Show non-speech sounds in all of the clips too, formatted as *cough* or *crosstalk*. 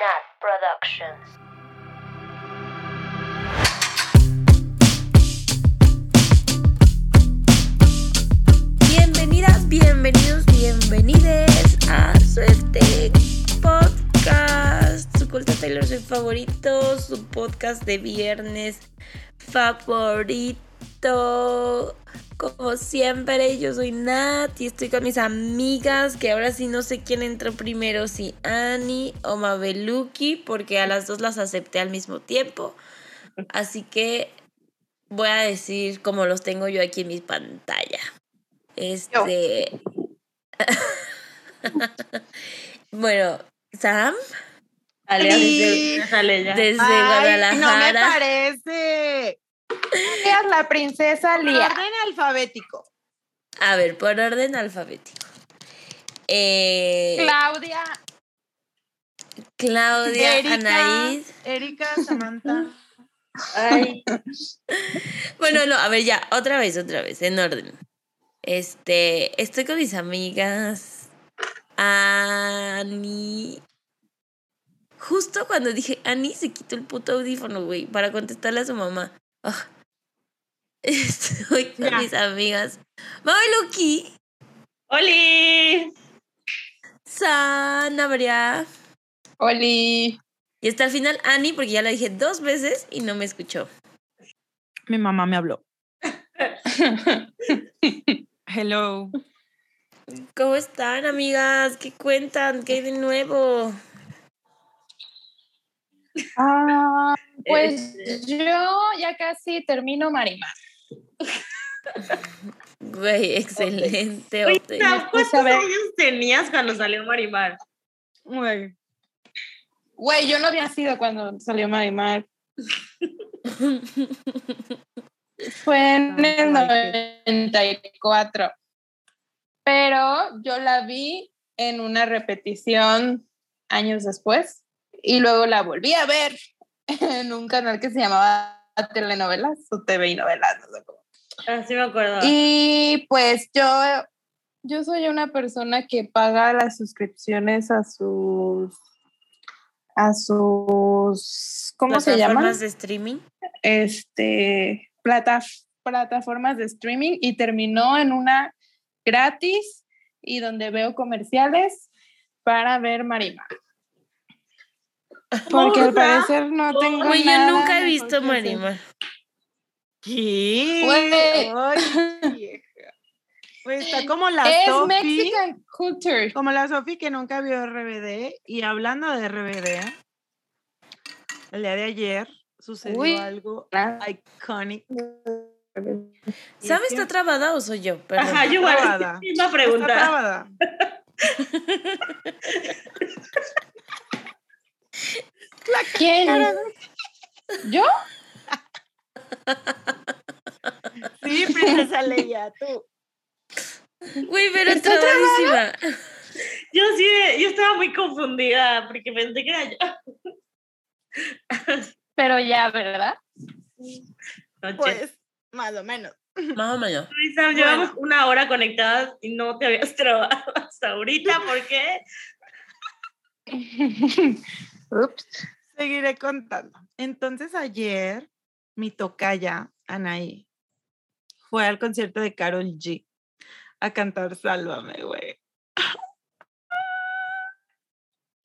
Nat Productions. Bienvenidas, bienvenidos, bienvenides a Suerte Podcast, su culto Taylor Swift favorito, su podcast de viernes favorito. Como siempre, yo soy Nat y estoy con mis amigas, que ahora sí no sé quién entró primero, si Annie o Mabeluki, porque a las dos las acepté al mismo tiempo. Así que voy a decir como los tengo yo aquí en mi pantalla. Este. *laughs* bueno, Sam, Dale, Sí. ya. desde Ay, no me Guadalajara. parece. Seas la princesa Por Lía. orden alfabético. A ver, por orden alfabético. Eh, Claudia. Claudia, Erika, Anaís. Erika, Samantha. *laughs* Ay, Bueno, no, a ver, ya, otra vez, otra vez, en orden. Este, estoy con mis amigas. Ani. Justo cuando dije Ani se quitó el puto audífono, güey, para contestarle a su mamá. Ah. *laughs* Estoy con Ya. mis amigas. Mabeluki, ¡Oli! Sanabria. ¡Oli! Y hasta el final Ani, porque ya la dije dos veces y no me escuchó. Mi mamá me habló. *laughs* Hello. ¿Cómo están, amigas? ¿Qué cuentan? ¿Qué hay de nuevo? Ah, *laughs* pues Este. yo ya casi termino Marimar. Güey, excelente. Oye. Sam, puse ¿Cuántos años tenías cuando salió Marimar? Güey. Güey, yo no había sido cuando salió Marimar. *laughs* Fue en el Ah, Ay, 94. Pero yo la vi en una repetición años después y luego la volví a ver *laughs* en un canal que se llamaba Telenovelas o TV y Novelas, no sé cómo. Ah, sí me acuerdo. Y pues yo, yo soy una persona que paga las suscripciones a sus, a sus, ¿cómo se llaman? Plataformas de streaming. Este, plata- plataformas de streaming y terminó en una gratis y donde veo comerciales para ver Marimar. *laughs* Porque al parecer no tengo yo nada nunca he visto. Marimar. ¿Qué? Ay, *laughs* vieja. Pues está como la Es Sofi. Mexican culture. Como la Sofi que nunca vio RBD. Y hablando de RBD, el día de ayer sucedió Uy. algo iconic. Y ¿Sam es que está trabada o soy yo? Perdón. Ajá, yo igual. trabada. *laughs* Misma está pregunta. trabada. ¿Quién? ¿Yo? *laughs* Sí, princesa Leia, tú. Güey, pero ¿Está trabadísima. Yo sí, yo estaba muy confundida porque pensé que era yo. Pero ya, ¿verdad? Noche. Pues, más o menos. Más o menos. Sam, llevamos una hora conectadas y no te habías trabado hasta ahorita. ¿Por qué? *laughs* Ups. Seguiré contando. Entonces ayer mi tocaya, Anaí, fue al concierto de Carol G a cantar Sálvame, güey. *laughs*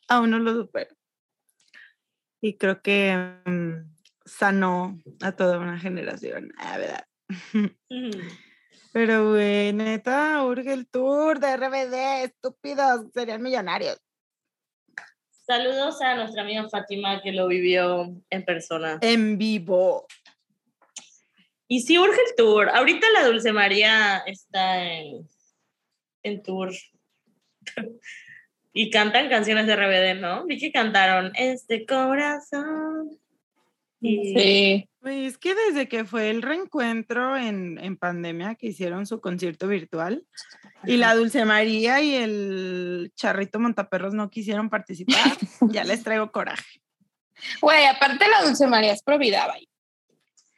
Aún no lo supero. Y creo que mm, sanó a toda una generación, la verdad. *laughs* Pero, güey, neta, urge el tour de RBD, estúpidos, serían millonarios. Saludos a nuestra amiga Fátima que lo vivió en persona. En vivo. Y sí urge el tour. Ahorita la Dulce María está en, en tour. *laughs* y cantan canciones de RBD, ¿no? Vi que cantaron Este corazón. Sí. Es que desde que fue el reencuentro en, en pandemia que hicieron su concierto virtual y la Dulce María y el Charrito Montaperros no quisieron participar, *laughs* ya les traigo coraje, Güey, aparte la Dulce María es providaba.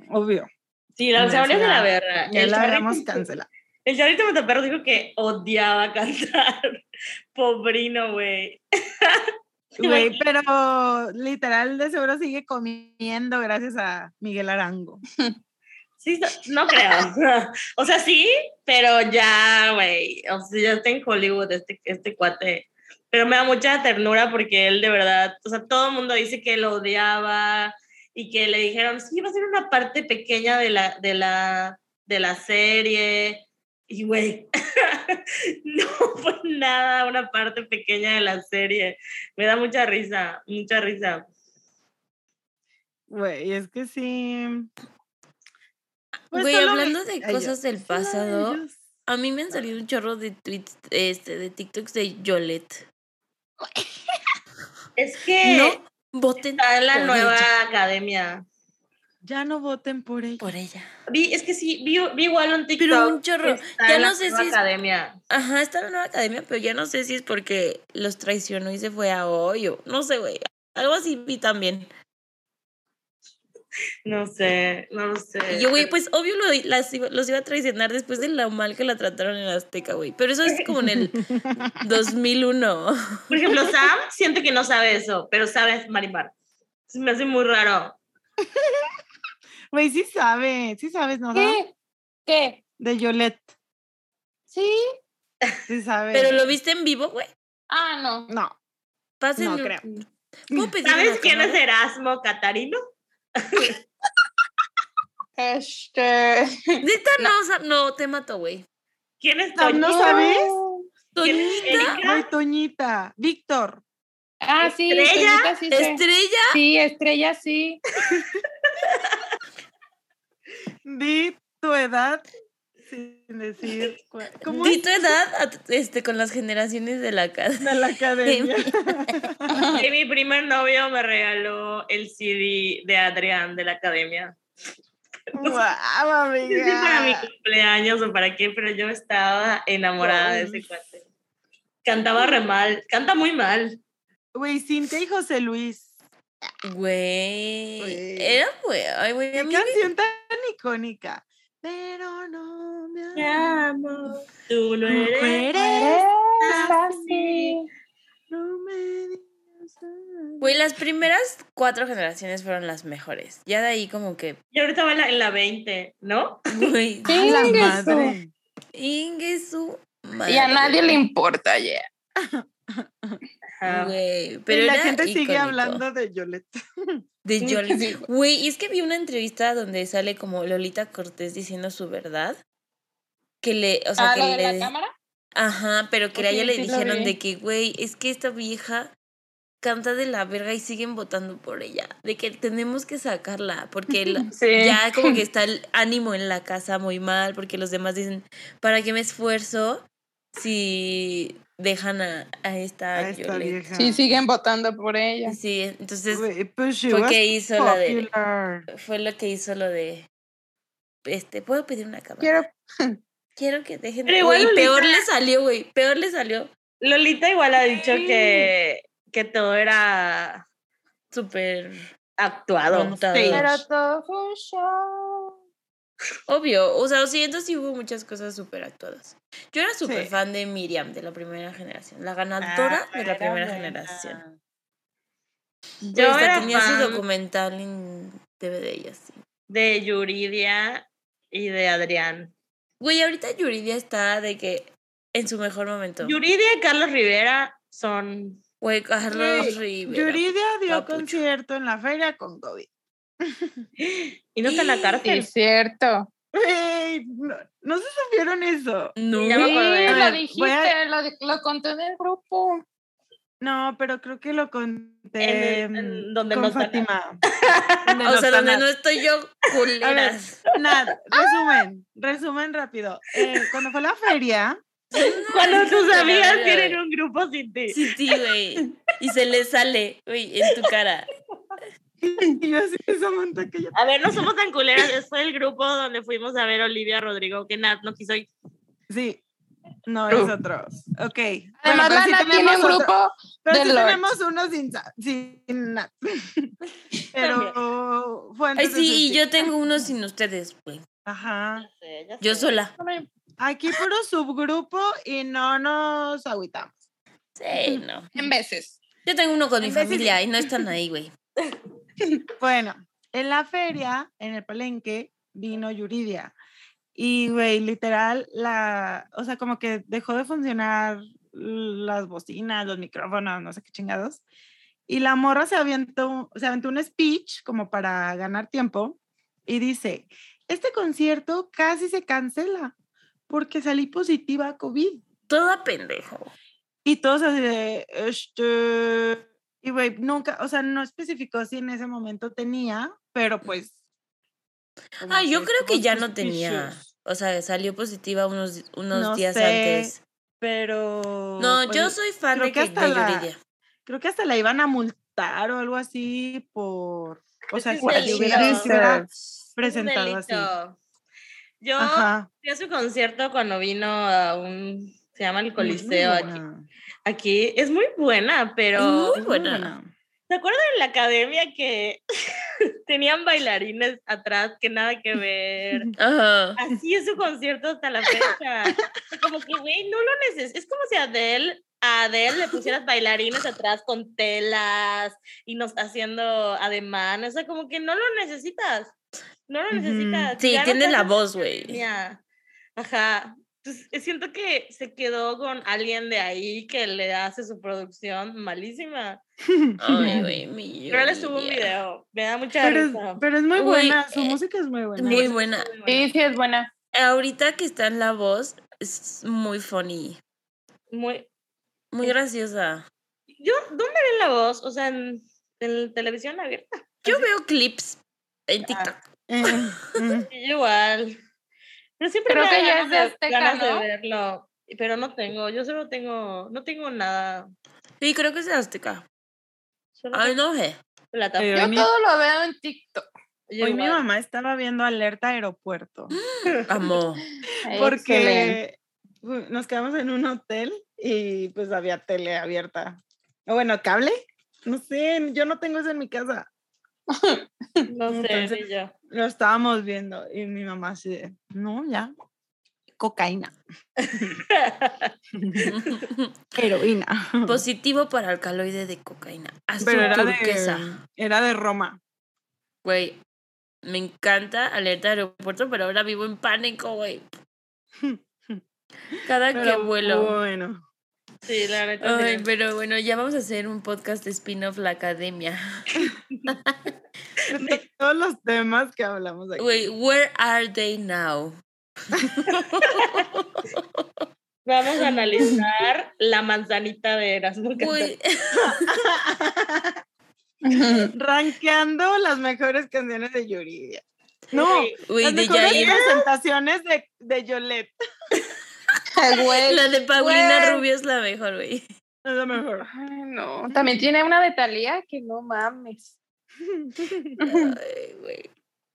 obvio. Sí, la Dulce María es de la verga. Ya El la Charrito- habíamos cancelado. El Charrito Montaperros dijo que odiaba *laughs* cantar. Pobrino, güey. *laughs* *laughs* Güey, pero literal de seguro sigue comiendo gracias a Miguel Arango. Sí, no creo. O sea, sí, pero ya, güey. O sea, ya está en Hollywood este, este cuate. Pero me da mucha ternura porque él de verdad, o sea, todo el mundo dice que lo odiaba y que le dijeron, sí, va a ser una parte pequeña de la, de la, de la serie. Y, güey, *laughs* no fue nada una parte pequeña de la serie. Me da mucha risa, mucha risa. Güey, es que sí. Pues Güey, hablando de cosas del pasado, a mí me han salido un chorro de tweets, este, de TikToks de Yolette. Es que No voten está en la nueva ella. academia. Ya no voten por ella. Por ella. Vi, es que sí, vi, vi igual un TikTok. Pero un chorro. está Ya en la no sé nueva si es- academia. Ajá, está en la nueva academia, pero ya no sé si es porque los traicionó y se fue a hoyo. No sé, güey. Algo así vi también. No sé, no lo sé. Y yo, güey, pues obvio lo- las iba- los iba a traicionar después de lo mal que la trataron en Azteca, güey. Pero eso es *laughs* como en el 2001. Por ejemplo, Sam siente que no sabe eso, pero sabe marimar. Se me hace muy raro. Güey, sí sabe, sí sabes, ¿no? ¿Qué? ¿Qué? De Yolette, ¿Sí? sí sabe. Pero lo viste en vivo, güey. Ah, no. No, Pásenlo. No creo. ¿Puedo pedir ¿Sabes quién es? Erasmo Catarino? Este. Neta, no, no, te mato, güey. ¿Quién es Sam, ¿no Toñita? sabes? ¿Quién es Toñita? Güey, Toñita, Víctor. Ah, sí, ¿Estrella? Toñita sí sé. Estrella, Sí, estrella sí. *laughs* Di tu edad sin decir *laughs* cuál- cómo di tu edad este, con las generaciones de la casa. de la *laughs* academia. Y *laughs* mi primer novio me regaló el CD de Adrián de la academia. Guau, No sé si para mi amiga. cumpleaños o para qué, pero yo estaba enamorada de ese cuate. Cantaba re mal, canta muy mal. Güey, Cintia y José Luis. Güey. Era güey. Ay, güey. a Qué canción tan icónica. Pero no me Te amo. tú no Tú eres. eres así. No me digas nada. Güey, las primeras cuatro generaciones fueron las mejores. Ya de ahí como que, Y ahorita va en la, en la 20, ¿no? güey, *laughs* la madre. Ingue su madre. Y a nadie le importa ya. *laughs* Ajá. Güey, Pero pero la era gente sigue hablando de Yolette. *laughs* De Yolette. Güey, y es que vi una entrevista donde sale como Lolita Cortés diciendo su verdad. Que le, o sea, ¿Ah, que de le. la cámara? Ajá, pero que a ella le sí dijeron de que, güey, es que esta vieja canta de la verga y siguen votando por ella. De que tenemos que sacarla. Porque la- *laughs* Sí. ya como que *laughs* está el ánimo en la casa muy mal. Porque los demás dicen, ¿para qué me esfuerzo si dejan a, a esta, A esta Yolette?" vieja. Sí, siguen votando por ella. Sí, entonces Güey, pues fue que hizo la de fue lo que hizo lo de este puedo pedir una cámara Quiero. quiero que dejen Pero igual güey peor le salió güey peor le salió Lolita igual ha dicho que, que todo era súper actuado. Sí. Pero todo fue un show. Obvio o sea siento sí hubo muchas cosas súper actuadas yo era súper Sí. fan de Miriam de la primera generación la ganadora Ah, de la era primera buena. generación Yo yo hasta era tenía su documental en DVD y así de Yuridia y de Adrián. güey ahorita Yuridia está de que en su mejor momento Yuridia y Carlos Rivera son. güey Carlos Rivera Yuridia dio Papucho. concierto en la feria con COVID. *laughs* Y no está en la cárcel. es cierto. Güey, no, no se supieron eso. no Ya me Sí, lo dijiste, a- lo, lo conté en el grupo. No, pero creo que lo conté En en donde con no está Fátima. *laughs* O sea, donde no estoy yo, *laughs* ver, culeras. Nada, resumen, resumen rápido. Eh, cuando fue la feria, Cuando tus amigas tienen un grupo sin ti. Sí, sí, güey. Y se le sale, güey, en tu cara. *laughs* y yo así, Samantha, que ya... A ver, no somos tan culeras. Fue el grupo donde fuimos a ver a Olivia Rodrigo, que Nat no quiso ir. Sí, no, es otro. Ok. Además, Bueno, pero sí Lana tiene un tenemos otro- grupo Pero de sí tenemos uno sin, sin nada. *laughs* Pero fue Ay, antes de sí, y yo tengo uno sin ustedes, güey. Ajá. Yo sola. Aquí puro subgrupo y no nos agüitamos. Sí, no. en veces. Yo tengo uno con mi En vez de- familia y no están ahí, güey. *laughs* Bueno, en la feria, en el palenque, vino Yuridia. Y, güey, literal, la, o sea, como que dejó de funcionar las bocinas, los micrófonos, no sé qué chingados. Y la morra se aventó, se aventó un speech como para ganar tiempo y dice, este concierto casi se cancela porque salí positiva a COVID. Toda pendejo. Y todos así de, este, y güey, nunca, o sea, no especificó si en ese momento tenía, pero pues. Ah, yo creo que ya no tenía. O sea, salió positiva unos, unos No días sé, antes. Pero. No, yo pues, soy fan creo de, que que, hasta de la- Yuridia. Creo que hasta la iban a multar o algo así por. O sea, si hubiera, presentado así. Yo Ajá. fui a su concierto cuando vino a un, se llama el Coliseo aquí, buena, aquí. Es muy buena, pero muy buena. ¿se acuerdan en la academia que *laughs* tenían bailarines atrás que nada que ver? *laughs* Ajá. Así es su concierto hasta la fecha. Como que, güey, no lo necesitas. Es como si Adele, a Adele le pusieras bailarines atrás con telas y nos haciendo ademanes. O sea, como que no lo necesitas. No lo necesitas. Sí, Ya no tiene la voz, güey. Ajá. Entonces, eh, siento que se quedó con alguien de ahí que le hace su producción malísima. *laughs* Ay, güey, *laughs* mi Pero le subo un video. Me da mucha Pero es, risa. pero es muy buena, su eh, música es muy buena. Muy buena. Sí, sí, es buena. Ahorita que está en la voz, es muy funny. Muy, Muy graciosa. Yo, ¿dónde ven la voz? O sea, en, en televisión abierta. Yo veo clips en Ah. TikTok. Eh, mm. Sí, *laughs* igual. Pero siempre Creo me que ya ganas es de Azteca, ganas de ¿no? verlo. Pero no tengo, yo solo tengo, no tengo nada. Sí, creo que es de Azteca. Ay, no sé. Yo mi- todo lo veo en TikTok. Yo Hoy mi mamá estaba viendo Alerta Aeropuerto. Amo. *laughs* Excelente. porque nos quedamos en un hotel y pues había tele abierta. O bueno, cable. No sé, yo no tengo eso en mi casa. *laughs* No sé, Entonces- ni yo. Lo estábamos viendo y mi mamá así de, no, ya, cocaína, *laughs* heroína. Positivo para alcaloide de cocaína. Azul Pero era turquesa. de, era de Roma. Güey, me encanta alerta aeropuerto, pero ahora vivo en pánico, güey. *laughs* Cada que vuelo. Bueno, Sí, la. Ay, sí. pero bueno, ya vamos a hacer un podcast de spin-off La Academia. *laughs* de todos los temas que hablamos aquí. Güey, where are they now? Vamos a analizar *laughs* la manzanita de Erasmo. Güey, *laughs* Rankeando las mejores canciones de Yuridia. No, güey, las de mejores Yair. presentaciones de, de Yolette. *laughs* Güey, La de Paulina güey. Rubio es la mejor, güey. Es lo mejor. Ay, no. También tiene una de Talía que no mames. Ay, güey.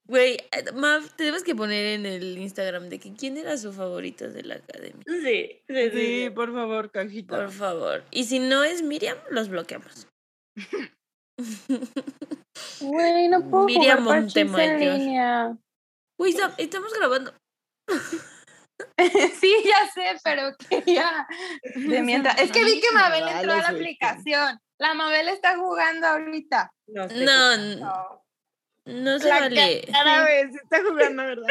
Güey, Mav, tenemos que poner en el Instagram de que quién era su favorito de la academia. Sí, sí, sí. Sí, por favor, cajita. Por favor. Y si no es Miriam, los bloqueamos. *laughs* Güey, no puedo Miriam jugar en Montemayor. línea. Güey, estamos grabando. *laughs* sí, ya sé, pero *laughs* quería *laughs* de mientras. Es que vi que Mabel entró a la aplicación. La Mabel está jugando ahorita. No. No, no se La vale. Cada vez está jugando, ¿verdad?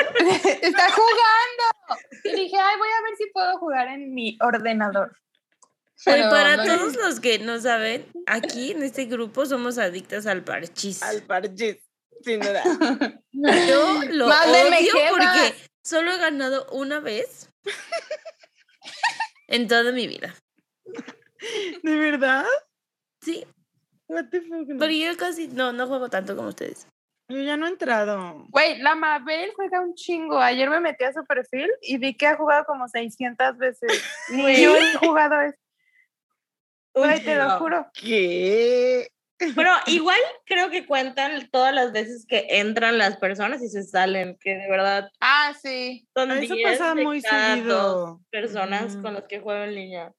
está jugando. Y dije, ay, voy a ver si puedo jugar en mi ordenador. Pero para no- todos los que no saben, aquí en este grupo somos adictas al parchís. Al parchís, sin duda. Yo lo Mándeme odio porque solo he ganado una vez en toda mi vida. ¿De verdad? Sí, What the fuck, no. porque yo casi no, no juego tanto como ustedes. Yo ya no he entrado. Güey, la Mabel juega un chingo. Ayer me metí a su perfil y vi que ha jugado como 600 veces. *laughs* Ni yo he jugado eso. Güey, te lo juro. ¿Qué? Pero igual creo que cuentan todas las veces que entran las personas y se salen, que de verdad Ah, sí. son Eso 10 pasa muy seguido. personas Ujú. con las que juego en línea.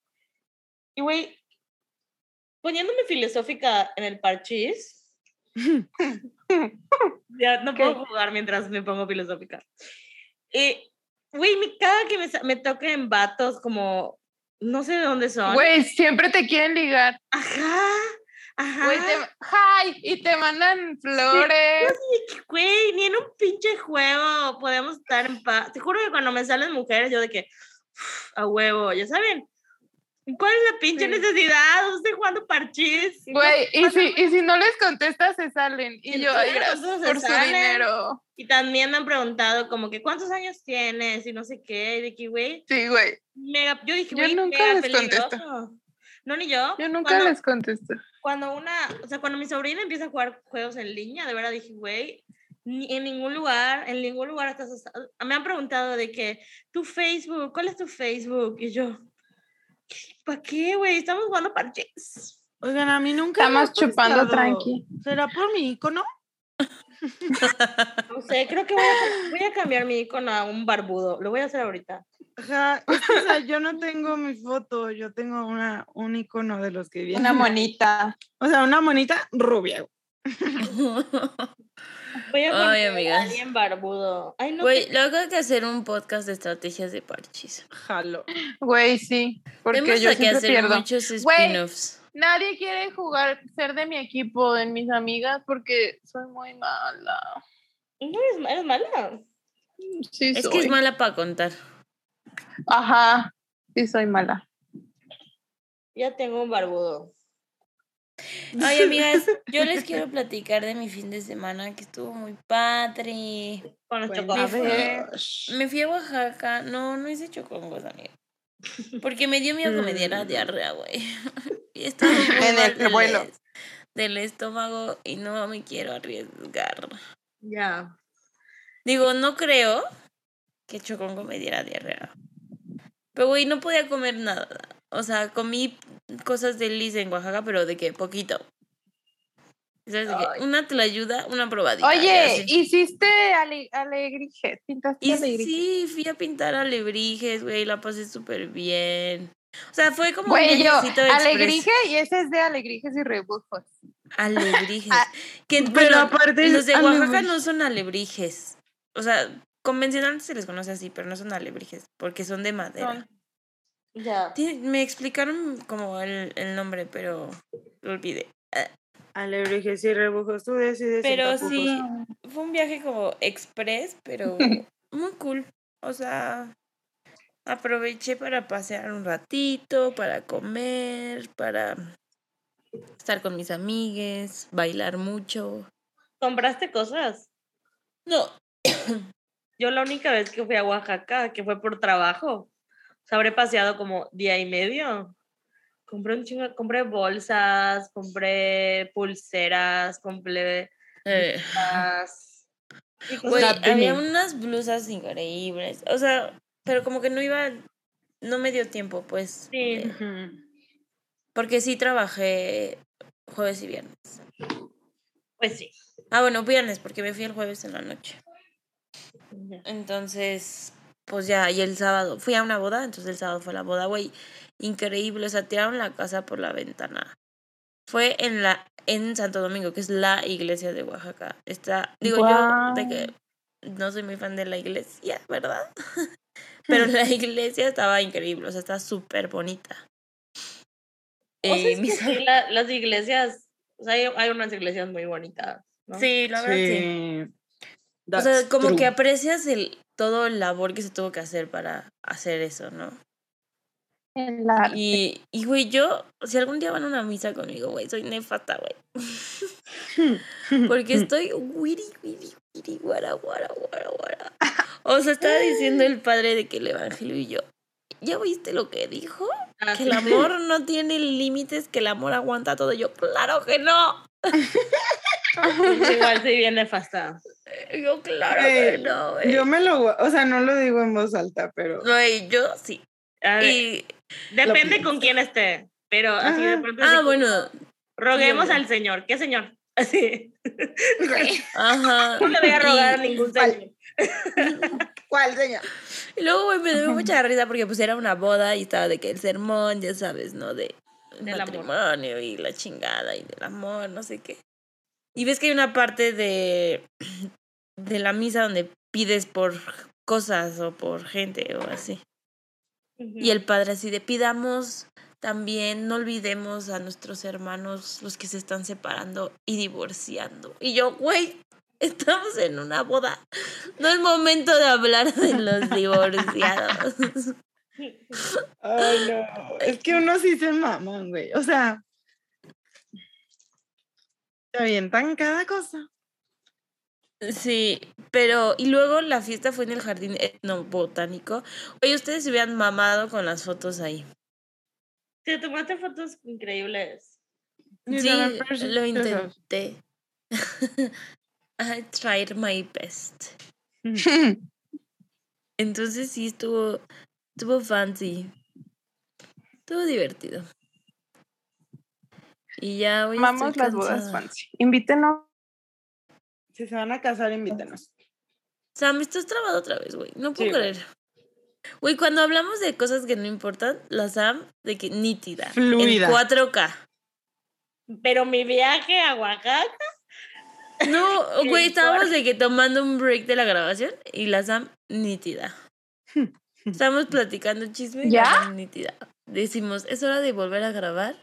Y güey, poniéndome filosófica en el parchís, *laughs* ya no puedo jugar mientras me pongo filosófica. Y, güey, cada que me, me toque en vatos como, no sé de dónde son. Güey, siempre te quieren ligar. Ajá. Ajá. Güey, te, ¡Ay! Y te mandan flores. Güey, ni en un pinche juego podemos estar en paz. Te juro que cuando me salen mujeres, yo de que, "Uf, a huevo, ya saben. ¿Cuál es la pinche Sí. necesidad? Estoy jugando parchís. Güey, y si, y si no les contestas, se salen. Y yo, ay, Claro, gracias por su dinero. Y también me han preguntado como que, ¿cuántos años tienes? Y no sé qué. Y de que, güey, Sí, güey. mega, yo dije, Yo güey, nunca mega les contesto. No, ni yo. Yo nunca Cuando- les contesto. cuando una, o sea, cuando mi sobrina empieza a jugar juegos en línea, de verdad dije, güey, ni en ningún lugar, en ningún lugar estás, me han preguntado de que, tu Facebook, ¿cuál es tu Facebook? Y yo, ¿para qué, güey? Estamos jugando parches. Oigan, a mí nunca. me Estamos chupando tranqui. ¿Será por mi icono? No sé, creo que voy a, voy a cambiar mi icono a un barbudo. Lo voy a hacer ahorita. Ajá, es que, o sea, yo no tengo mi foto, yo tengo una, un icono de los que vienen. Una monita. O sea, una monita rubia. Voy a Ay, poner a amigas. alguien barbudo. Ay, no. Güey, luego hay que hacer un podcast de estrategias de parchis. Jalo. Güey, sí. Porque Tenemos yo que siempre hacer pierdo. muchos spin-offs. Nadie quiere jugar, ser de mi equipo, de mis amigas, porque soy muy mala. No eres, eres mala. Sí, Es soy. que es mala para contar. Ajá. Sí, soy mala. Ya tengo un barbudo. Ay, amigas, *laughs* yo les quiero platicar de mi fin de semana que estuvo muy padre. Con los chocolates. ver. Me fui a Oaxaca. No, no hice chocongos, amiga. Porque me dio miedo que me diera Mm. diarrea, güey. Y estaba *laughs* muy En el del vuelo. Del estómago y no me quiero arriesgar. Ya. Digo, no creo que chocongo me diera diarrea. Pero, güey, no podía comer nada. O sea, comí cosas de Liz en Oaxaca, pero de que poquito. ¿Sabes? De que Ay. una te la ayuda, una probadita. Oye, hiciste ale. Pintaste Y sí, fui a pintar alebrijes, güey, la pasé súper bien. O sea, fue como Güey, un express. alegrije y ese es de alegrijes y rebujos. Alebrijes. *laughs* Ah, que, pero bueno, aparte los de Oaxaca no son alebrijes. O sea, convencionalmente se les conoce así, pero no son alebrijes, porque son de madera. Son- Ya. Me explicaron como el, el nombre, pero lo olvidé. Alebrijes y rebujos, tú decides. Pero sí, fue un viaje como express, pero *laughs* muy cool. O sea, aproveché para pasear un ratito, para comer, para estar con mis amigues, bailar mucho. ¿Compraste cosas? No, *coughs* Yo la única vez que fui a Oaxaca, que fue por trabajo, o sea, habré paseado como día y medio. Compré un chingo, compré bolsas, compré pulseras, compré eh, había unas blusas increíbles. O sea, pero como que no iba, no me dio tiempo, pues. Sí. eh, porque sí trabajé jueves y viernes. Pues sí. Ah, bueno, viernes, porque me fui el jueves en la noche. Entonces, pues ya, y el sábado, fui a una boda, entonces el sábado fue la boda, güey, increíble, o sea, tiraron la casa por la ventana. Fue en la, en Santo Domingo, que es la iglesia de Oaxaca. Está, digo yo, de que no soy muy fan de la iglesia, ¿verdad? *laughs* Pero la *laughs* iglesia estaba increíble, o sea, está súper bonita. O sea, Eh, que mis- sí, la- las iglesias, o sea, hay, hay unas iglesias muy bonitas, ¿no? Sí, la verdad sí. Sí. O sea, como que true. aprecias el todo el labor que se tuvo que hacer para hacer eso, ¿no? Y, y güey, yo, si algún día van a una misa conmigo, güey, soy nefasta, güey. *laughs* Porque estoy wiri, wiri, wiri, guara, guara, guara, guara. O sea, estaba diciendo el padre de que el evangelio y yo, ¿ya oíste lo que dijo? Ah, Que el amor no tiene límites, que el amor aguanta todo. Y yo, claro que no. Igual sí viene nefasta. Yo, claro que no, güey. Yo me lo, o sea, no lo digo en voz alta, pero Güey, yo sí. A ver, Y, depende con quién esté, pero así de pronto así ah, como, bueno, roguemos sí. al Señor. ¿Qué Señor? *laughs* Así. ajá. No le voy a rogar a ningún. Señor. *laughs* ¿cuál señor? Y luego, güey, me dio mucha risa porque pues era una boda y estaba de que el sermón, ya sabes, ¿no? De Del amor. matrimonio y la chingada y del amor, no sé qué. Y ves que hay una parte de, *clears throat* de la misa donde pides por cosas o por gente o así. Y el padre así de pidamos también no olvidemos a nuestros hermanos, los que se están separando y divorciando. Y yo, güey, estamos en una boda. No es momento de hablar de los *laughs* divorciados. Ay, no. Es que uno sí se maman, güey. O sea, se avientan cada cosa. Sí, pero y luego la fiesta fue en el jardín etnobotánico. Oye, ustedes se hubieran mamado con las fotos ahí. Te tomaste fotos increíbles. Sí, lo intenté. *laughs* I tried my best. *laughs* Entonces sí estuvo, estuvo fancy. Estuvo divertido. Y ya hoy Vamos estoy las bodas fancy. Invítenos. Si se van a casar, invítenos. Sam, estás trabado otra vez, güey. No puedo Sí, creer. Güey, cuando hablamos de cosas que no importan, la Sam, de que nítida. Fluida. En 4K. Pero mi viaje a Oaxaca, No, *laughs* ¿Qué güey, estábamos de que tomando un break de la grabación y la Sam nítida. *laughs* Estamos platicando chisme y la. Sam nítida. Decimos, es hora de volver a grabar.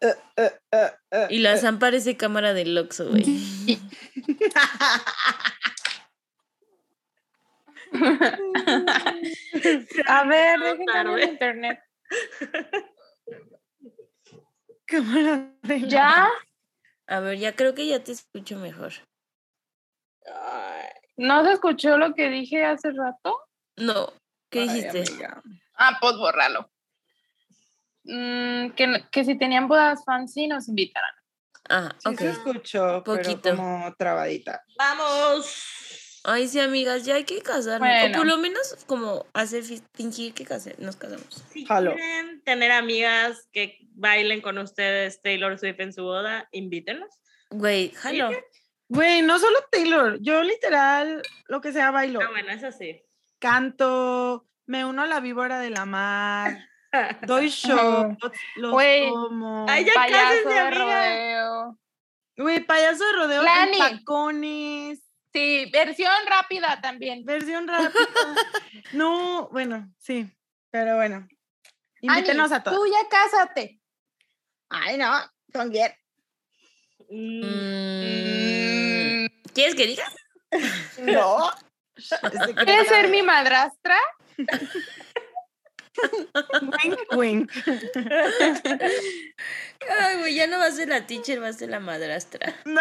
Eh, eh, eh, Y la. Sam parece cámara del Oxxo, güey. *laughs* A ver, internet. Cámara de la- ¿Ya? A ver, ya creo que ya te escucho mejor. ay, ¿No se escuchó lo que dije hace rato? No, ¿qué Ay, dijiste? amiga. Ah, pues borralo. Mm, que, que si tenían bodas fancy nos invitaran. Ah, Sí ok. se escuchó, Poquito. pero como trabadita. Vamos. Ay, sí, amigas, ya hay que casarnos. Bueno. O por lo menos como hacer fi- fingir que case- nos casamos. Si Jalo. quieren tener amigas que bailen con ustedes Taylor Swift en su boda, invítenlos. Güey, jalo. Güey, no solo Taylor, yo literal, lo que sea, bailo. Ah, bueno, eso sí. Canto, me uno a la víbora de la mar, *laughs* doy shots, los Güey. tomo. Ay, ya Payaso cásense, de amiga. rodeo. Güey, payaso de rodeo Lani. en tacones, Sí, versión rápida también. versión rápida. *laughs* no, bueno, sí, pero bueno. Invítenos Ani, a todos. Tú ya cásate. Ay, no, con quién. Mm, Mm, ¿Quieres que diga? No. *laughs* ¿Quieres *laughs* ser mi madrastra? Wink, wink. Ay, güey, ya no va a ser la teacher, va a ser la madrastra. No.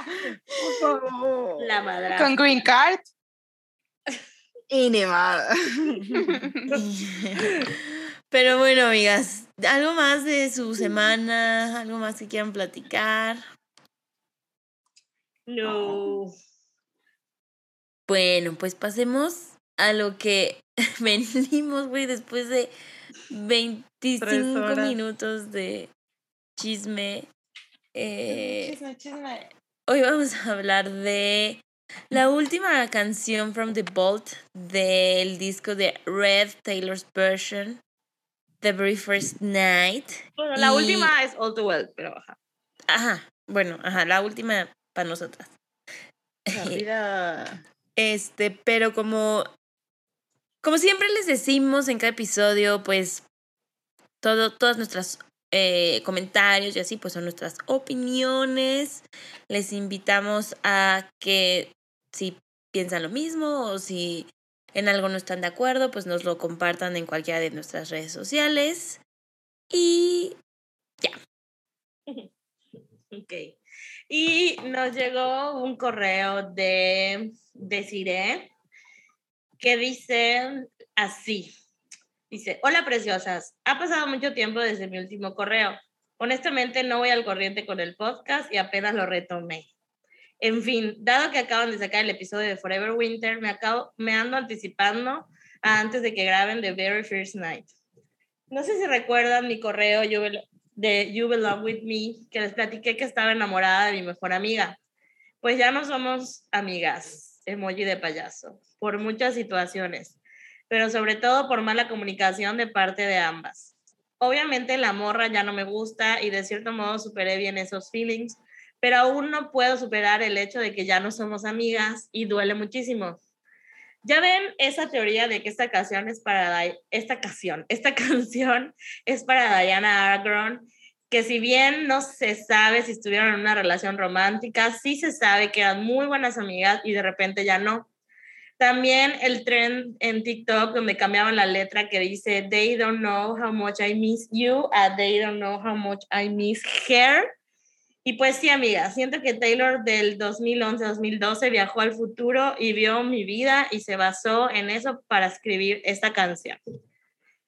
Por favor. la madra. Con green card. Inimada. Pero bueno, amigas, algo más de su semana, algo más que quieran platicar. No. Bueno, pues pasemos a lo que *laughs* venimos, güey, después de 25 horas. minutos de chisme. Eh, Chisme, chisme. hoy vamos a hablar de la última canción from the Vault del disco de Red Taylor's version, The Very First Night. Bueno, la Y- última es All Too Well, pero ajá. Ajá, bueno, ajá, la última para nosotras. La vida. Este, pero como, como siempre les decimos en cada episodio, pues todo, todas nuestras eh, comentarios y así, pues son nuestras opiniones. Les invitamos a que si piensan lo mismo o si en algo no están de acuerdo, pues nos lo compartan en cualquiera de nuestras redes sociales. Y *laughs* Ok. Y nos llegó un correo de Desiree que dice así. Dice, hola preciosas, ha pasado mucho tiempo desde mi último correo. Honestamente no voy al corriente con el podcast y apenas lo retomé. En fin, dado que acaban de sacar el episodio de Forever Winter, me, acabo, me ando anticipando antes de que graben The Very First Night. No sé si recuerdan mi correo Bel- de You Belong With Me, que les platiqué que estaba enamorada de mi mejor amiga. Pues ya no somos amigas, emoji de payaso, por muchas situaciones, pero sobre todo por mala comunicación de parte de ambas. Obviamente la morra ya no me gusta y de cierto modo superé bien esos feelings, pero aún no puedo superar el hecho de que ya no somos amigas y duele muchísimo. Ya ven esa teoría de que esta canción es para esta canción, *laughs* esta canción es para Diana Agron, que si bien no se sabe si estuvieron en una relación romántica, sí se sabe que eran muy buenas amigas y de repente ya no. También el trend en TikTok donde cambiaban la letra que dice They don't know how much I miss you a They don't know how much I miss her. Y pues sí, amiga, siento que Taylor del 2011-2012 viajó al futuro y vio mi vida y se basó en eso para escribir esta canción.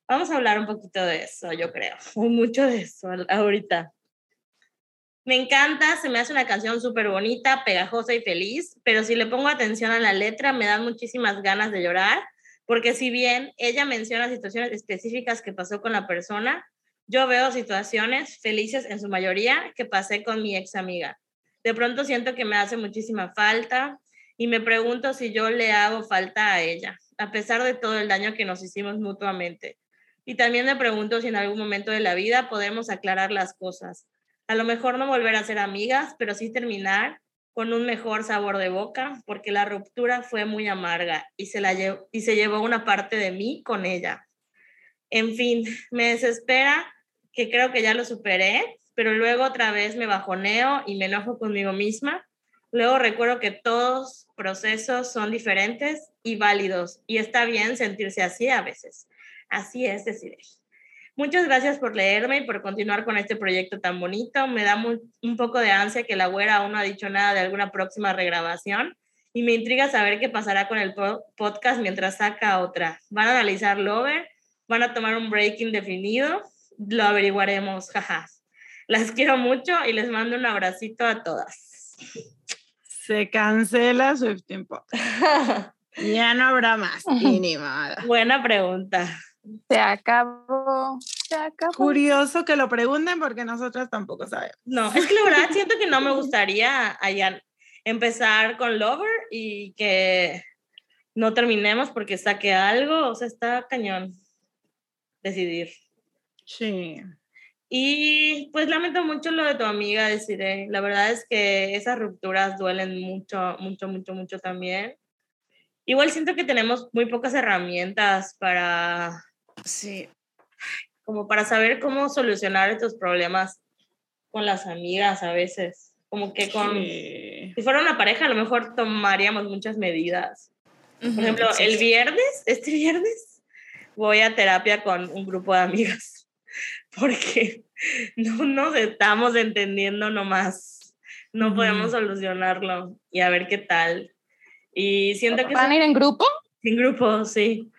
Vamos a hablar un poquito de eso, yo creo, *laughs* mucho de eso ahorita. Me encanta, se me hace una canción súper bonita, pegajosa y feliz, pero si le pongo atención a la letra me dan muchísimas ganas de llorar, porque si bien ella menciona situaciones específicas que pasó con la persona, yo veo situaciones felices en su mayoría que pasé con mi ex amiga. De pronto siento que me hace muchísima falta y me pregunto si yo le hago falta a ella, a pesar de todo el daño que nos hicimos mutuamente. Y también me pregunto si en algún momento de la vida podemos aclarar las cosas a lo mejor no volver a ser amigas, pero sí terminar con un mejor sabor de boca, porque la ruptura fue muy amarga y se, la y se llevó una parte de mí con ella. En fin, me desespera que creo que ya lo superé, pero luego otra vez me bajoneo y me enojo conmigo misma. Luego recuerdo que todos procesos son diferentes y válidos y está bien sentirse así a veces. Así es, decir. Muchas gracias por leerme y por continuar con este proyecto tan bonito. Me da un poco de ansia que la güera aún no ha dicho nada de alguna próxima regrabación y me intriga saber qué pasará con el podcast mientras saca otra. ¿Van a analizar Lover? ¿Van a tomar un break indefinido? Lo averiguaremos, jaja. Las quiero mucho y les mando un abracito a todas. Se cancela Swift Tiempo. *laughs* ya no habrá más. Buena pregunta. Se acabó, se acabó. Curioso que lo pregunten porque nosotras tampoco sabemos. No, es que la verdad *laughs* siento que no me gustaría allá empezar con Lover y que no terminemos porque saque algo, o sea, está cañón decidir. Sí. Y pues lamento mucho lo de tu amiga, deciré. La verdad es que esas rupturas duelen mucho, mucho, mucho, mucho también. Igual siento que tenemos muy pocas herramientas para Sí. Como para saber cómo solucionar estos problemas con las amigas a veces. Como que con... Si fuera una pareja, a lo mejor tomaríamos muchas medidas. Por ejemplo, el viernes, *laughs* este viernes, voy a terapia con un grupo de amigas. Porque *laughs* no nos estamos entendiendo nomás. No podemos solucionarlo. Y a ver qué tal. Y siento que... ¿Van a ir en grupo? En grupo, sí.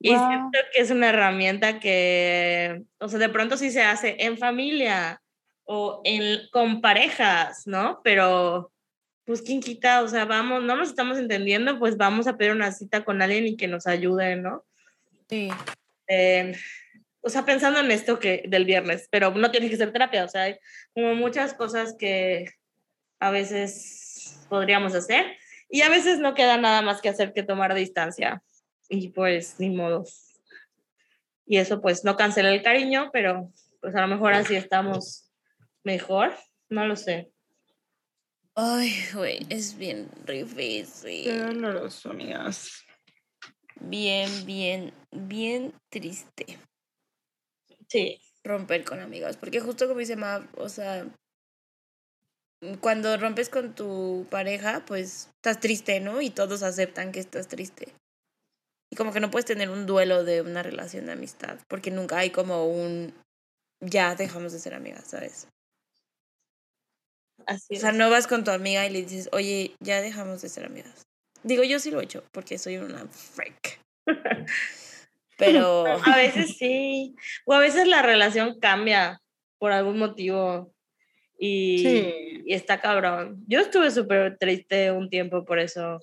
Y siento que es una herramienta que, o sea, de pronto sí se hace en familia o en, con parejas, ¿no? Pero, pues, ¿quién quita? O sea, vamos, no nos estamos entendiendo, pues vamos a pedir una cita con alguien y que nos ayude, ¿no? Sí. Eh, o sea, pensando en esto que del viernes, pero no tiene que ser terapia, o sea, hay como muchas cosas que a veces podríamos hacer y a veces no queda nada más que hacer que tomar distancia y pues ni modo. Y eso pues no cancela el cariño, pero pues a lo mejor así estamos mejor, no lo sé. Ay, güey, es bien difícil. Qué doloroso, amigas. Bien, bien, bien triste. Sí. Romper con amigas, porque justo como dice Mav, o sea, cuando rompes con tu pareja, pues estás triste, ¿no? Y todos aceptan que estás triste. Y como que no puedes tener un duelo de una relación de amistad, porque nunca hay como un ya dejamos de ser amigas, ¿sabes? Así o sea, no vas con tu amiga y le dices, oye, ya dejamos de ser amigas. Digo, yo sí lo he hecho, porque soy una freak. *laughs* Pero... a veces sí. O a veces la relación cambia por algún motivo. Y, y está cabrón. Yo estuve súper triste un tiempo por eso.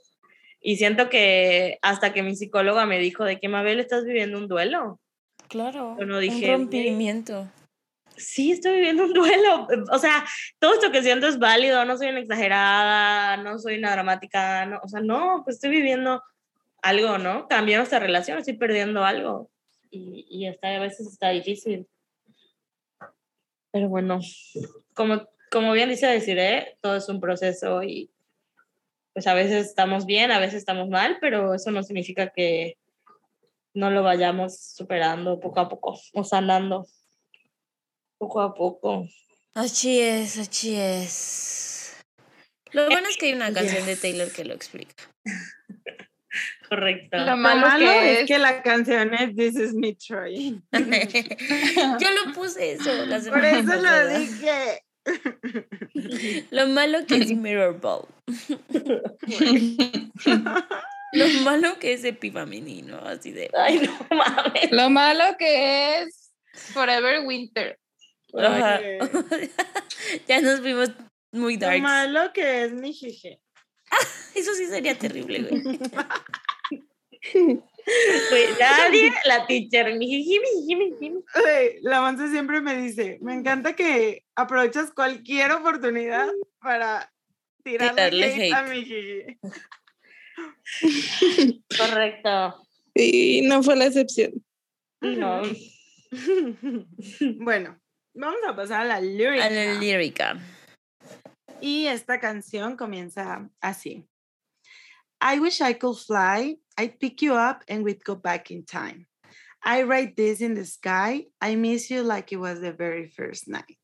Y siento que hasta que mi psicóloga me dijo de que Mabel estás viviendo un duelo. Claro. Yo no dije, un rompimiento. Sí, estoy viviendo un duelo. O sea, todo esto que siento es válido. No soy una exagerada, no soy una dramática. No, o sea, no, pues estoy viviendo algo, ¿no? Cambió nuestra relación, estoy perdiendo algo. Y, y está, a veces está difícil. Pero bueno, como, como bien dice Desiree, todo es un proceso y pues a veces estamos bien, a veces estamos mal, pero eso no significa que no lo vayamos superando poco a poco o sanando poco a poco. Así es, así es. Lo bueno es que hay una canción de. Taylor que lo explica. *laughs* Correcto. Lo Lo malo, que es que la canción es This is me Troy. *laughs* Yo lo puse eso la Por eso lo pasada. dije. Lo malo que es Mirror Ball. *laughs* Lo malo que es epifemenino, así de. Ay, no mames. Lo malo que es Forever Winter. Ajá. Ok. *laughs* ya nos fuimos muy Lo dark. malo que es mi jeje. Eso sí sería terrible, güey. Güey, *laughs* Nadie, la teacher. mi jiji, mi jiji, mi jiji. Güey, La Monse siempre me dice, me encanta que aprovechas cualquier oportunidad para tirarle Tirarle hate a mi jeje. Correcto. Y no fue la excepción. No. *laughs* bueno, vamos a pasar a la lyrics. A la lírica. Y esta canción comienza así. I wish I could fly. I'd pick you up and we'd go back in time. I write this in the sky. I miss you like it was the very first night.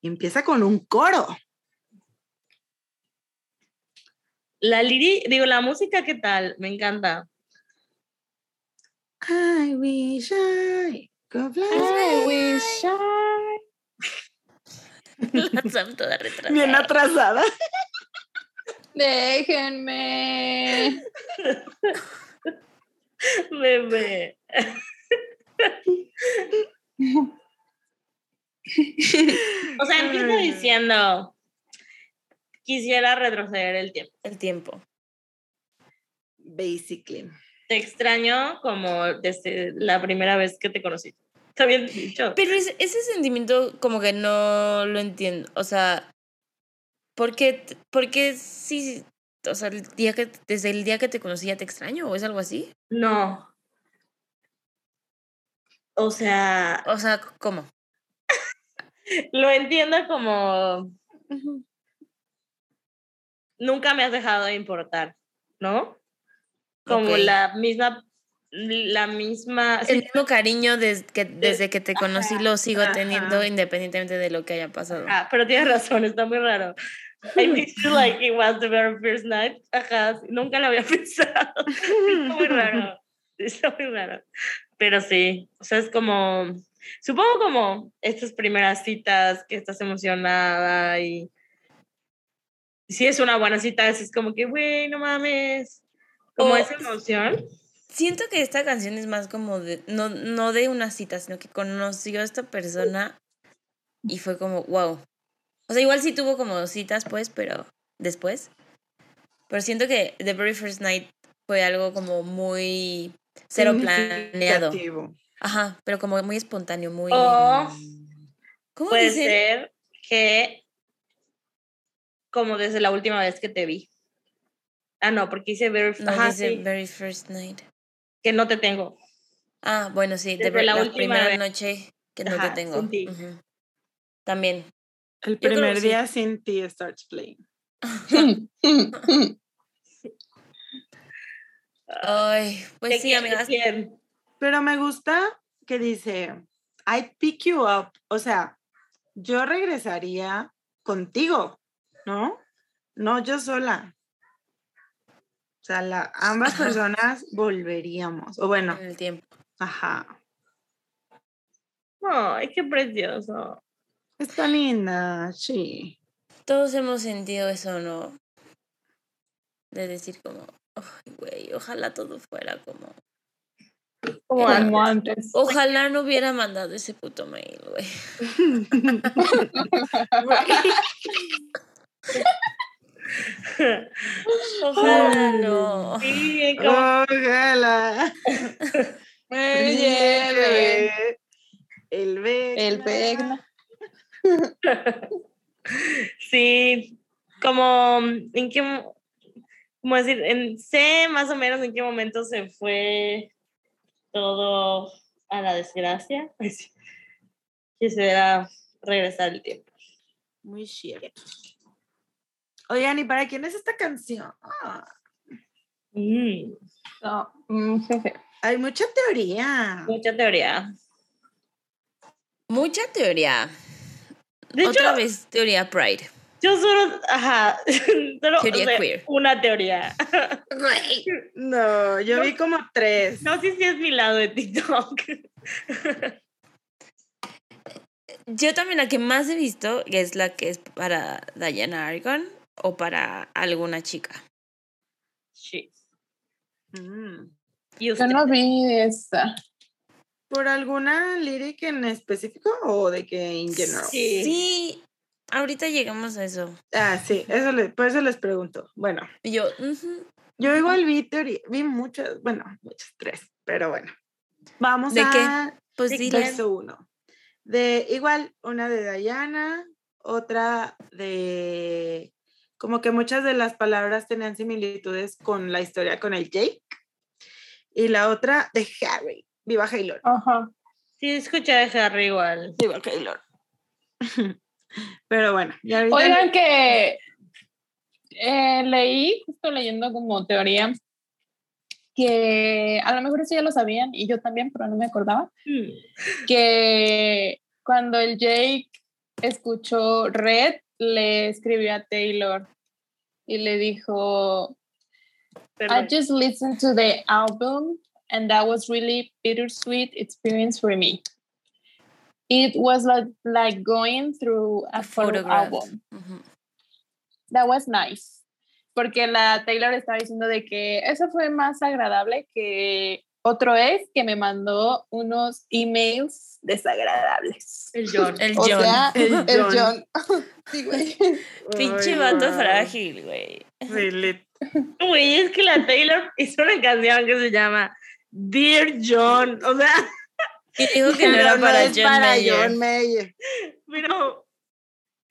Y empieza con un coro. La liri, digo, la música, ¿qué tal? Me encanta. I wish I could fly. I wish I- *laughs* toda retrasada. Bien atrasada. *laughs* Déjenme. Bebé. O sea, empieza diciendo, quisiera retroceder el tiempo. El tiempo. Basically. Te extraño como desde la primera vez que te conocí. Está bien dicho. Pero ese, ese sentimiento como que no lo entiendo. O sea, ¿por qué, por qué sí, o sea, el día que, desde el día que te conocí ya te extraño o es algo así? No. O sea, O sea, ¿cómo? *laughs* lo entiendo como nunca me has dejado de importar, ¿no? Como la misma, la misma, El mismo cariño des- que, desde que te conocí lo sigo ajá. teniendo independientemente de lo que haya pasado. ah, pero tienes razón, está muy raro. I miss you like it was the very first night. Ajá, nunca lo había *laughs* pensado. Está muy raro. Está muy raro. Pero sí, o sea, es como, supongo como estas primeras citas que estás emocionada y si es una buena cita, es como que, güey, no mames. Como O- esa emoción. Siento que esta canción es más como de, no, no de una cita, sino que conoció a esta persona y fue como, wow. O sea, igual sí tuvo como citas, pues, pero después. Pero siento que The Very First Night fue algo como muy cero planeado. Ajá, pero como muy espontáneo, muy... O ¿Cómo puede dicen? ser que como desde la última vez que te vi. Ah, no, porque hice very, No, ajá, dice sí, Very First Night. que no te tengo. Ah, bueno, sí, de Desde ver- la la, última primera vez. noche que no Ajá, te tengo. sin ti. Ujú. También. El primer sí. día sin ti starts playing. *laughs* Ay, pues ¿De sí, amigas. Pero me gusta que dice, I pick you up. O sea, yo regresaría contigo, ¿no? No yo sola. O sea, la, ambas Ajá. personas volveríamos. O bueno, En el tiempo. ajá. Ay, qué precioso. Está linda, sí. Todos hemos sentido eso, ¿no? De decir como, ay, güey, ojalá todo fuera como... Como Era- antes. Ojalá no hubiera mandado ese puto mail, güey. Ojalá no. Sí, como- Ojalá. *laughs* Me lleve El Vecna. el Vecna. *laughs* sí, como en qué, mo- como decir, en, sé más o menos en qué momento se fue todo a la desgracia. *laughs* Quisiera regresar el tiempo. Muy cierto. Oigan, ¿y para quién es esta canción? Ah, Mm, No, mm, jeje. hay mucha teoría. mucha teoría. Mucha teoría. De hecho, Otra vez teoría Pride. yo solo, ajá, *laughs* solo Teoría o sea, queer. una teoría. *laughs* No, yo vi como tres. No sé si es mi lado de TikTok. *laughs* Yo también la que más he visto es la que es para Diana Argon o para alguna chica. Sí. Mm. ¿Y Yo no vi esa. ¿Por alguna lírica en específico o de que en general? Sí. Sí, ahorita llegamos a eso. Ah, sí, eso le- por eso les pregunto. Bueno, yo, igual vi teoría, vi muchas, bueno, muchas, tres, pero bueno. Vamos ¿De a qué? pues ¿De dile. verso uno. De igual, una de Diana, otra de como que muchas de las palabras tenían similitudes con la historia con el Jake. Y la otra de Harry. Viva Haylor. Ajá. Sí, escuché de Harry igual. Viva Haylor. Pero bueno, ya Oigan que eh, leí, justo leyendo como teoría, que a lo mejor eso ya lo sabían y yo también, pero no me acordaba, Mm. que cuando el Jake escuchó Red, le escribió a Taylor y le dijo, I Perdón. just listened to the album and that was really bittersweet experience for me. It was like, like going through a, A photo photograph. album. Ujú. That was nice. Porque la Taylor estaba diciendo de que eso fue más agradable que otro ex que me mandó unos emails desagradables. El John. El O John. sea, El el John. John. *laughs* Sí, güey. Pinche vato frágil, güey. Güey, es que la Taylor hizo una canción que se llama Dear John. O sea, Y dijo que no era para es John para Mayer. John Mayer. pero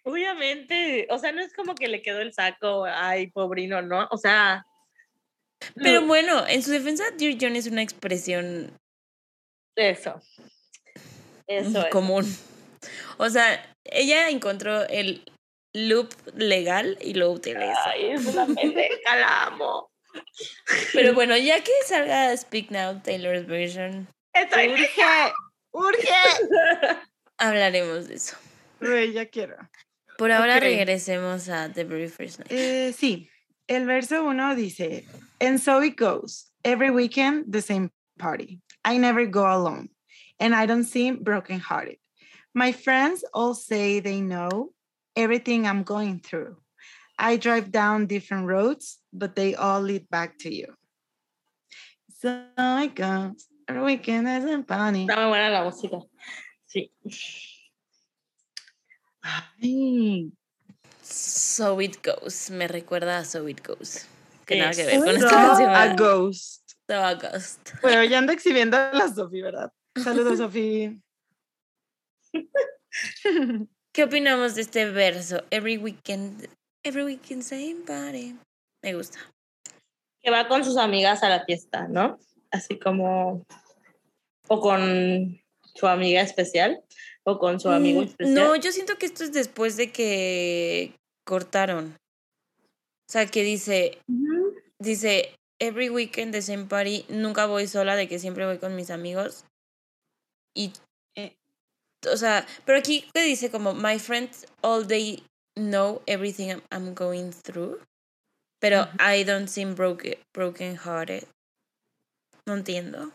obviamente, o sea, no es como que le quedó el saco, ay, pobrino, ¿no? O sea, Pero bueno, en su defensa, Dear John es una expresión eso. Eso es. común. O sea, ella encontró el loop legal y lo utiliza. Ay, es una pendeja, la amo. Pero bueno, ya que salga Speak Now, Taylor's version, Estoy Urge, urge. hablaremos de eso. Güey, ya quiero. Por ahora Ok. regresemos a The Very First Night. Eh, sí, el verso uno dice, and so it goes, every weekend the same party. I never go alone, and I don't seem brokenhearted. My friends all say they know everything I'm going through. I drive down different roads, but they all lead back to you. So it goes, every weekend same party. Está muy buena la música. Sí. Ay, So It Goes. Me recuerda a So It Goes. Que nada que ver con So esta so canción. a ghost. So a Ghost. Bueno, ya ando exhibiendo a la Sofi, ¿verdad? Saludos, *laughs* Sofi. ¿Qué opinamos de este verso? Every weekend, every weekend same party. Me gusta. Que va con sus amigas a la fiesta, ¿no? Así como. O con su amiga especial. O con su amigo Mm, especial. No, yo siento que esto es después de que cortaron. O sea, que dice, dice, every weekend the same party, nunca voy sola, de que siempre voy con mis amigos. Y, Eh. o sea, pero aquí te dice como, my friends all day know everything I'm, I'm going through, pero. I don't seem broken, broken hearted. No entiendo.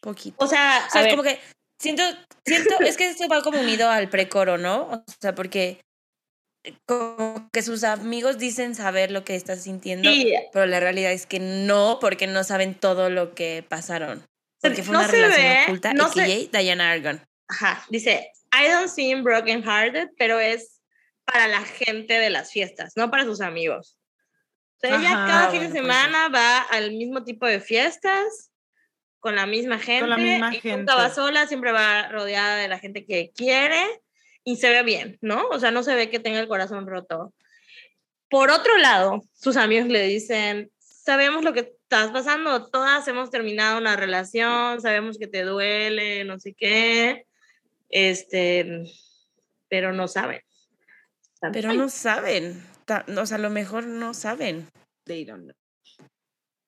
Poquito. O sea, O sea, a es ver, como que siento, siento, es que esto va como unido al precoro, ¿no? O sea, porque como que sus amigos dicen saber lo que estás sintiendo, sí, pero la realidad es que no, porque no saben todo lo que pasaron. Porque fue no una se relación ve, oculta, no se- Diana Argon. Ajá, dice, I don't seem broken hearted, pero es para la gente de las fiestas, no para sus amigos. Sea, ella Ajá, cada fin de bueno, pues semana va al mismo tipo de fiestas, con la misma gente, la misma y gente. nunca va sola, siempre va rodeada de la gente que quiere y se ve bien, ¿no? O sea, no se ve que tenga el corazón roto. Por otro lado, sus amigos le dicen, sabemos lo que estás pasando, todas hemos terminado una relación, sabemos que te duele, no sé qué, este, pero no saben. Pero no saben. O sea, a lo mejor no saben, They don't know.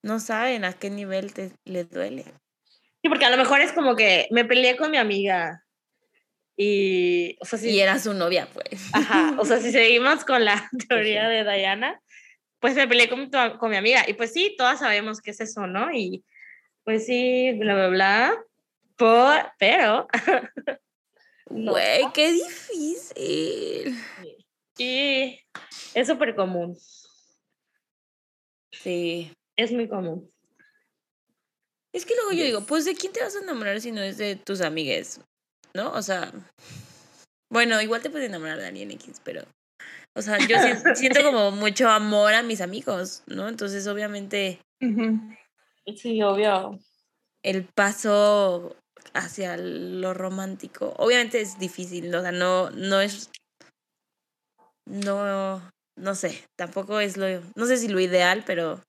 no saben a qué nivel te les duele. Sí, porque a lo mejor es como que me peleé con mi amiga y, o sea, sí, Y era su novia, pues. Ajá, o sea, si seguimos con la *laughs* teoría de Diana, pues me peleé con, con mi amiga. Y pues sí, todas sabemos qué es eso, ¿no? Y pues sí, bla, bla, bla. Por, pero, *laughs* no. Güey, qué difícil. Y es súper común, Sí. es muy común. Es que luego yo digo, pues ¿de quién te vas a enamorar si no es de tus amigues? ¿No? O sea, bueno, igual te puedes enamorar de alguien X, pero, o sea, yo si- *laughs* siento como mucho amor a mis amigos, ¿no? Entonces, obviamente, Sí, obvio. el paso hacia lo romántico, obviamente es difícil, o sea, no, no es, no, no sé, tampoco es lo, no sé si lo ideal, pero,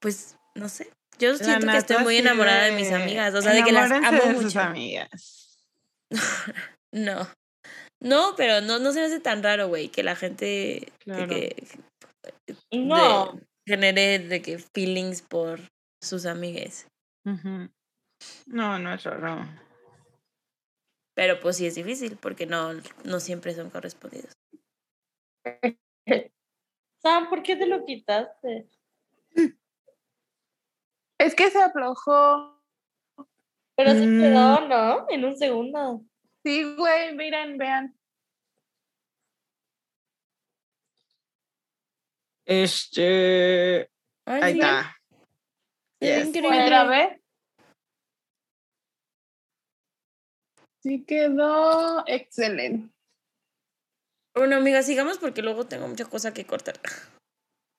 pues, no sé. Yo La siento que estoy muy enamorada de mis amigas, o sea, de que las amo de sus mucho. amigas. *laughs* No. No, pero no, no se me hace tan raro, güey, que la gente de Claro. que No, genere de que feelings por sus amigues. No, no es raro. Pero pues sí es difícil porque no, no siempre son correspondidos. *laughs* Sam, ¿por qué te lo quitaste? Es que se aflojó. Pero se Mm. quedó, ¿no? En un segundo. Sí, güey, miren, vean. Este. Ay, Ahí está. Yes. increíble. ¿Otra vez? Sí quedó excelente. Bueno, amiga, sigamos porque luego tengo mucha cosa que cortar.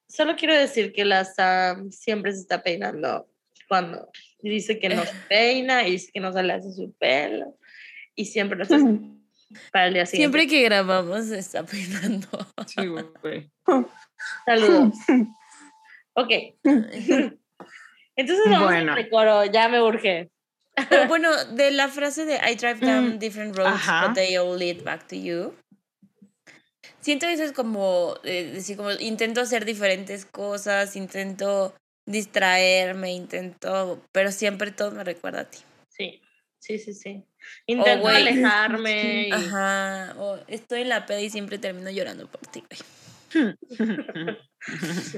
Solo quiero decir que la Sam siempre se está peinando cuando dice que no se peina y dice que no se le hace su pelo y siempre lo hace *laughs* para el día siguiente. Siempre que grabamos se está peinando. *laughs* Sí, güey. Saludos. *laughs* Ok. Entonces vamos Bueno. al coro, ya me urge. Pero bueno, de la frase de I drive down different roads, ajá. but they all lead back to you. Siento eso es como eh, decir, como intento hacer diferentes cosas, intento distraerme, intento, pero siempre todo me recuerda a ti. Sí, sí, sí, sí. Intento alejarme. y- Ajá, o estoy en la peda y siempre termino llorando por ti, güey. *laughs* Te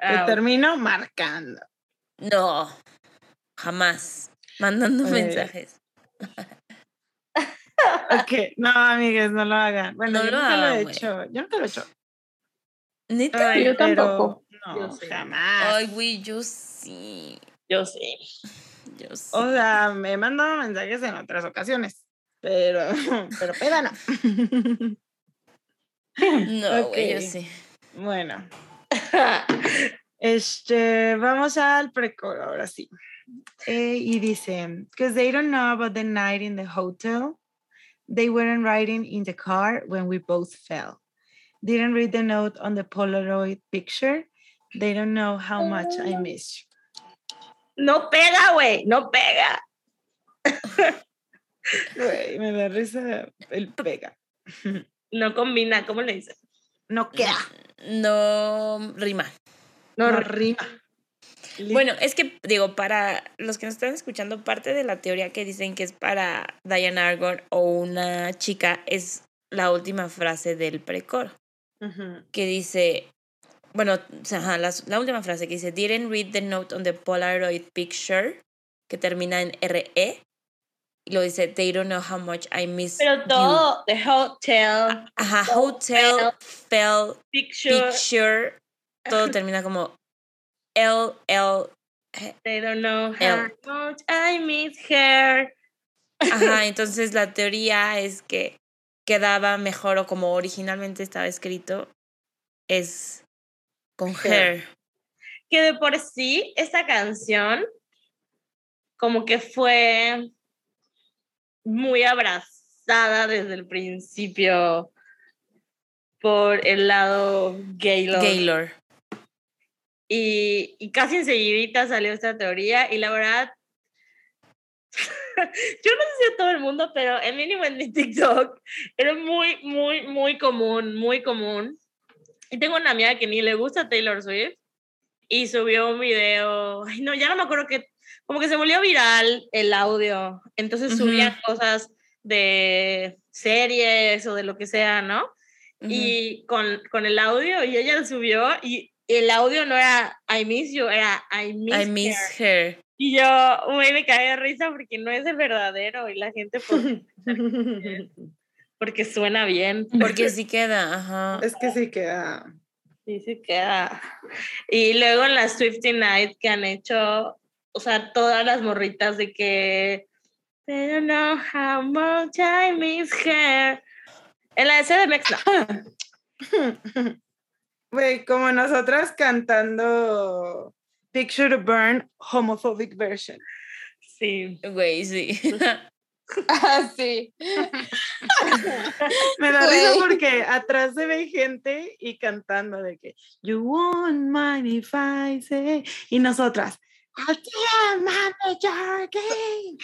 Ah, termino marcando. No, jamás. Mandando mensajes. *laughs* Ok, no, amigas, no lo hagan. Bueno, No yo lo nunca lo he hecho. Yo nunca lo he hecho. Neta. Ay, Yo pero tampoco. No, Yo sí. jamás. Ay, güey, yo sí. yo sí. Yo sí. O sea, me he mandado mensajes en otras ocasiones. Pero, *laughs* pero peda no. *laughs* no, güey, yo sí. bueno, *laughs* este, vamos al precoro ahora sí. Eh, y dice, because they don't know about the night in the hotel. They weren't riding in the car when we both fell. Didn't read the note on the Polaroid picture. They don't know how much I oh. miss you. No pega, güey, no pega. Güey, me da risa el pega. No combina, ¿cómo le dices? No queda, No rima. No, no rima. Bueno, es que, digo, para los que nos están escuchando, parte de la teoría que dicen que es para Diane Argon o una chica es la última frase del precoro, Ujú. que dice, bueno, o sea, ajá, la, la última frase que dice, didn't read the note on the Polaroid picture, que termina en RE, y lo dice, they don't know how much I miss pero you". todo, the hotel, Ajá, hotel, fell, picture, picture, todo termina como L, L, they don't know how much I miss her. Ajá, *laughs* entonces la teoría es que quedaba mejor o como originalmente estaba escrito es con Her. Que de por sí, esta canción como que fue muy abrazada desde el principio por el lado Gaylord. Gaylor. Y, y casi enseguidita salió esta teoría y la verdad, *laughs* yo no sé si a todo el mundo, pero el mínimo en mi TikTok era muy, muy, muy común, muy común Y tengo una amiga que ni le gusta Taylor Swift y subió un video, ay no, ya no me acuerdo que, como que se volvió viral el audio, entonces Ujú. subían cosas de series o de lo que sea, ¿no? Ujú. Y con, con el audio, y ella lo subió, y el audio no era I miss you, era I miss, I miss her. her. Y yo, güey, me caí de risa porque no es el verdadero, y la gente, *laughs* porque suena bien. Porque sí queda, ajá. Es que sí queda. Sí, sí queda. Y luego en la Swifty Night que han hecho, o sea, todas las morritas de que They don't know how much I miss her. En la de CDMX no. *laughs* Güey, como nosotras cantando Picture to Burn, homophobic version. Sí. Güey, sí. *laughs* Ah, sí. Me da risa porque atrás se ve gente y cantando de que You won't mind if I say y nosotras I can't manage your game".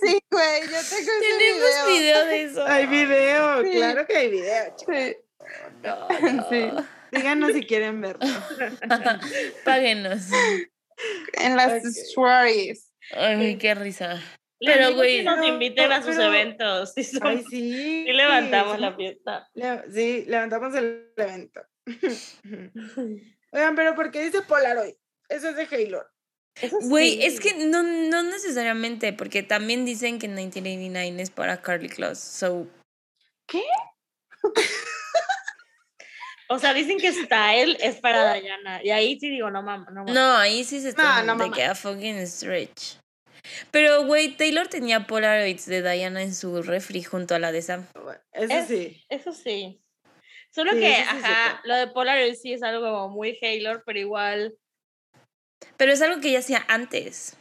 Sí, güey, yo tengo ese Tenemos video. video de eso. Hay video, Sí. claro que hay video. chicos. Sí. No, Sí. No. Díganos si quieren verlo. *laughs* Páguenos. En las stories. Ay, qué risa. Les Pero, güey, que nos no, inviten a sus pero- eventos. Sí, son- Ay, *laughs* sí. sí levantamos sí. la fiesta. Le- Sí, levantamos el evento. *laughs* Oigan, pero ¿por qué dice Polaroid? Eso es de Halo. Güey, sí. es que no, no necesariamente, porque también dicen que 1989 es para Carly Claus. So, O sea, dicen que Style es para Diana. Y ahí sí digo, no mames, no mames. no, ahí sí se está no, de mamá. que a fucking stretch. Pero, güey, Taylor tenía Polaroids de Diana en su refri junto a la de Sam. Eso Es- sí. Eso sí. Solo Sí, que, sí ajá, lo de Polaroid sí es algo como muy Halo, pero igual. Pero es algo que ella hacía antes.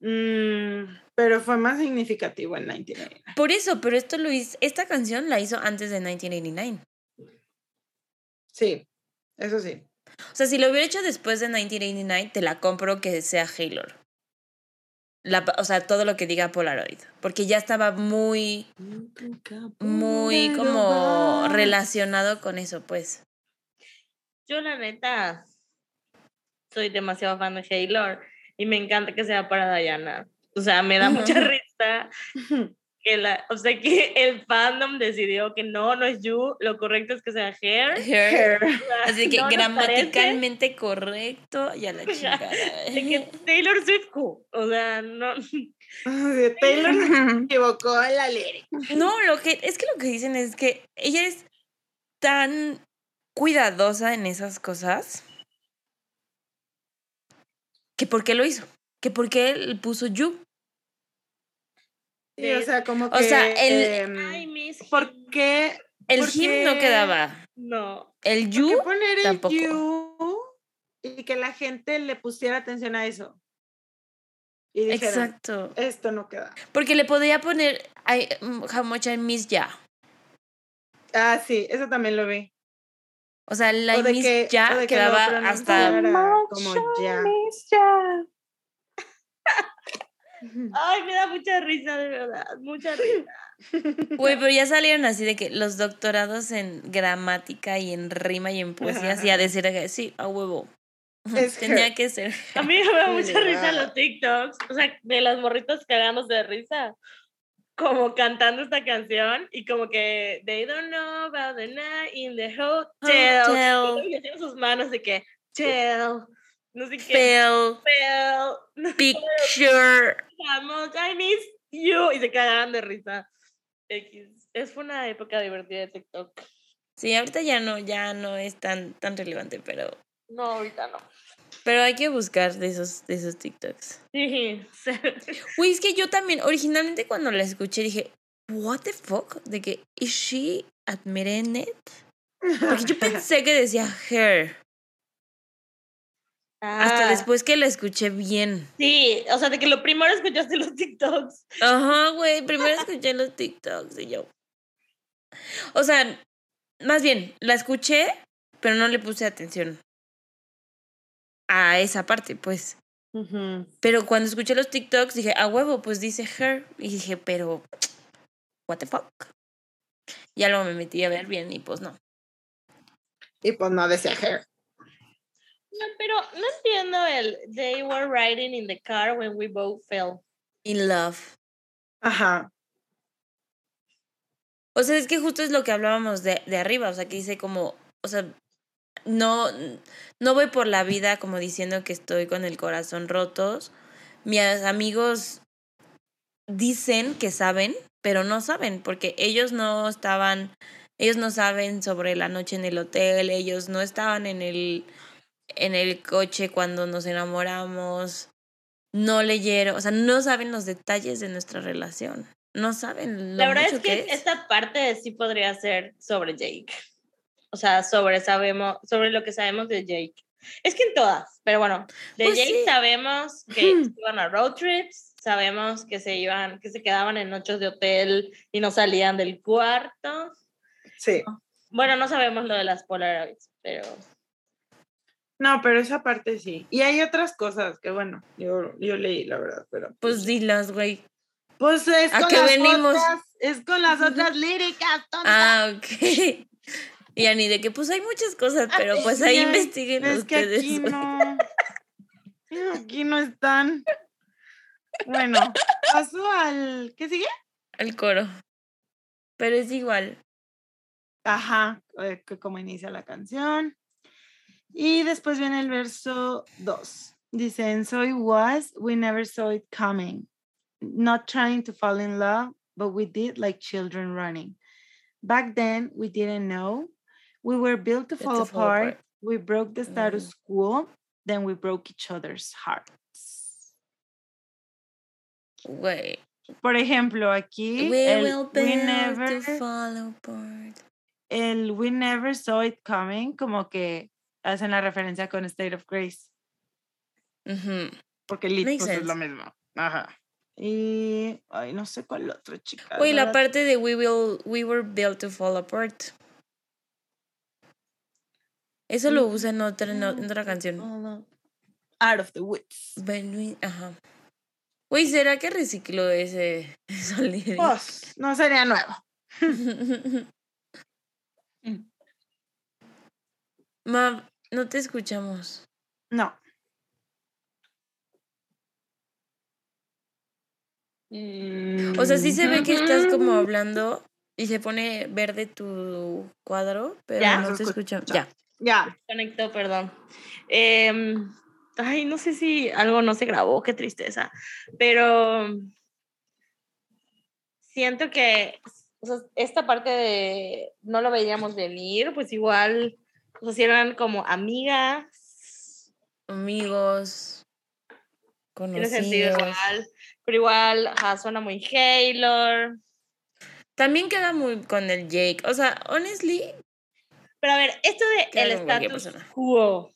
Mm, pero fue más significativo en 1989. Por eso, pero esto lo hizo, esta canción la hizo antes de 1989. Sí, eso sí. O sea, si lo hubiera hecho después de 1989, te la compro que sea Halo. La, o sea, todo lo que diga Polaroid. Porque ya estaba muy, muy como relacionado con eso, pues. Yo, la neta, soy demasiado fan de Halo y me encanta que sea para Diana. O sea, me da mucha *laughs* risa *laughs* que la, o sea, que el fandom decidió que no, no es You, lo correcto es que sea Hair. Hair. Hair. Así que No gramaticalmente correcto, ya la *laughs* chingada. De que Taylor Swift, o sea, no. Taylor *laughs* se equivocó en la lírica. No, lo que es que lo que dicen es que ella es tan cuidadosa en esas cosas que por qué lo hizo, que por qué él puso you. Sí, o sea, como que. O sea, el- miss. ¿Por qué? El ¿Por him no quedaba. No. El ¿Por you qué poner el tampoco. you y que la gente le pusiera atención a eso? Y dijeron, Exacto. esto no queda. Porque le podía poner I, how much I miss ya. Ah, sí, eso también lo vi. O sea, el O de miss que- ya de que quedaba hasta como ya. Ay, me da mucha risa, de verdad. Mucha risa. *laughs* Güey, pero ya salieron así de que los doctorados en gramática y en rima y en poesía, así a decir que sí, a huevo. Es *laughs* Tenía her. que ser. A mí me da mucha risa los TikToks. O sea, de las morritas cagándose de risa. Como cantando esta canción y como que they don't know about the night in the hotel. Hotel. Y hacían sus manos de que tell. No sé qué. Fail, Tell. *laughs* picture. Vamos, I miss you. Y se cagaban de risa. X. Es una época divertida de TikTok. Sí, ahorita ya no, ya no es tan, tan relevante, pero, No, ahorita no. pero hay que buscar de esos, de esos TikToks. Sí. *laughs* Güey, es que yo también, originalmente cuando la escuché dije, what the fuck? De que, ¿is she admitting it? Porque yo *laughs* pensé que decía her. Hasta Ah, después que la escuché bien. Sí, o sea, de que lo primero escuchaste los TikToks. Ajá, güey, primero escuché los TikToks y yo. O sea, más bien, la escuché, pero no le puse atención a esa parte, pues. Pero cuando escuché los TikToks dije, a huevo, pues dice her. Y dije, pero, what the fuck. Ya luego me metí a ver bien y pues no. Y pues no decía hair. No, pero no entiendo el they were riding in the car when we both fell. In love. Ajá. O sea, es que justo es lo que hablábamos de, de arriba, o sea, que dice como, o sea, no, no voy por la vida como diciendo que estoy con el corazón rotos. Mis amigos dicen que saben, pero no saben, porque ellos no estaban, ellos no saben sobre la noche en el hotel, ellos no estaban en el, en el coche cuando nos enamoramos, no leyeron, o sea, no saben los detalles de nuestra relación, no saben lo La verdad mucho es que es. esta parte sí podría ser sobre Jake. O sea, sobre sabemos, sobre lo que sabemos de Jake. Es que en todas, pero bueno, de Pues Jake sí. sabemos que iban a road trips, sabemos que se iban, que se quedaban en noches de hotel y no salían del cuarto. Sí. Bueno, no sabemos lo de las Polaroids, pero No, pero esa parte sí. Y hay otras cosas que, bueno, yo, yo leí, la verdad, pero. Pues dilas, güey. Pues es ¿A con qué las venimos? otras, es con las otras líricas, tonta. Ah, ok. *laughs* Y Ani, de que pues hay muchas cosas, pero pues ahí investiguen Es que ustedes. aquí no. *laughs* Aquí no están. Bueno, paso al. ¿Qué sigue? El coro. Pero es igual. Ajá, eh, que como inicia la canción. Y después viene el verso 2. Dice, and so it was, we never saw it coming. Not trying to fall in love, but we did like children running. Back then, we didn't know. We were built to fall to fall apart. We broke the status quo. Then we broke each other's hearts. Güey. Por ejemplo, aquí We el will we never, to fall apart. el we never saw it coming, como que hacen la referencia con State of Grace. Porque lit pues, es lo mismo. Ajá. Y ay, no sé cuál otro, chica. Güey, la parte de we will, we were built to fall apart. Eso lo Mm, usa en otra, en mm, otra canción. Out of the woods. We- Ajá. Güey, ¿será que recicló ese *laughs* sonido? Pues, no sería nuevo. *laughs* *laughs* Ma, no te escuchamos. No. O sea, sí se ve que estás como Mm. hablando y se pone verde tu cuadro, pero Ya. no te escuchamos. Ya. Ya. conectó, perdón. Em, ay, no sé si algo no se grabó, qué tristeza. Pero siento que o sea, esta parte de no lo veíamos venir, pues igual, o sea, si eran como amigas, Amigos. tiene sentido Conocidos. igual. Pero igual, ajá, suena muy Taylor. También queda muy con el Jake. O sea, honestly, Pero a ver, esto de el status quo.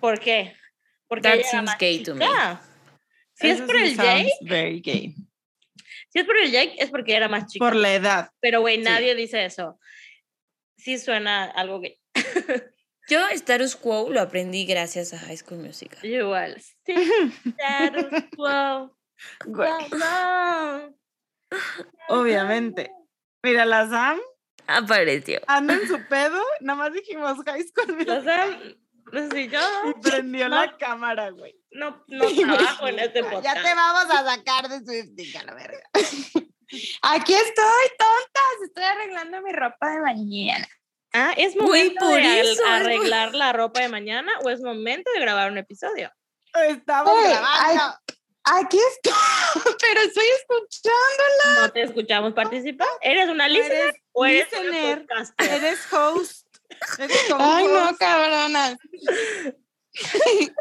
¿Por qué? Porque That ella seems más gay to me. Si es Eso por sí el Jake, Very gay. si es por el Jake, es porque era más chica. Por la edad. Pero, güey, Sí. nadie dice eso. Sí suena algo gay. *laughs* yo Status Quo lo aprendí gracias a High School Musical. Igual. Sí, *laughs* status quo. Güey, No, no. Obviamente. Mira, la Sam Apareció. anda en su pedo. Nada más dijimos high school Musical O sea, no sé, yo y prendió no. la cámara, güey. no, no *laughs* trabajo en este podcast. Ya te vamos a sacar de Swifty, a la verga. Aquí estoy, tontas. Estoy arreglando mi ropa de mañana. Ah, ¿es momento por de es arreglar la ropa de mañana o es momento de grabar un episodio? Estamos grabando. Aquí estoy, *laughs* pero estoy escuchando. No te escuchamos participar. ¿Eres una listener Eres o eres listener. Eres host. Eres *laughs* Ay, no, co-host. cabronas. *laughs*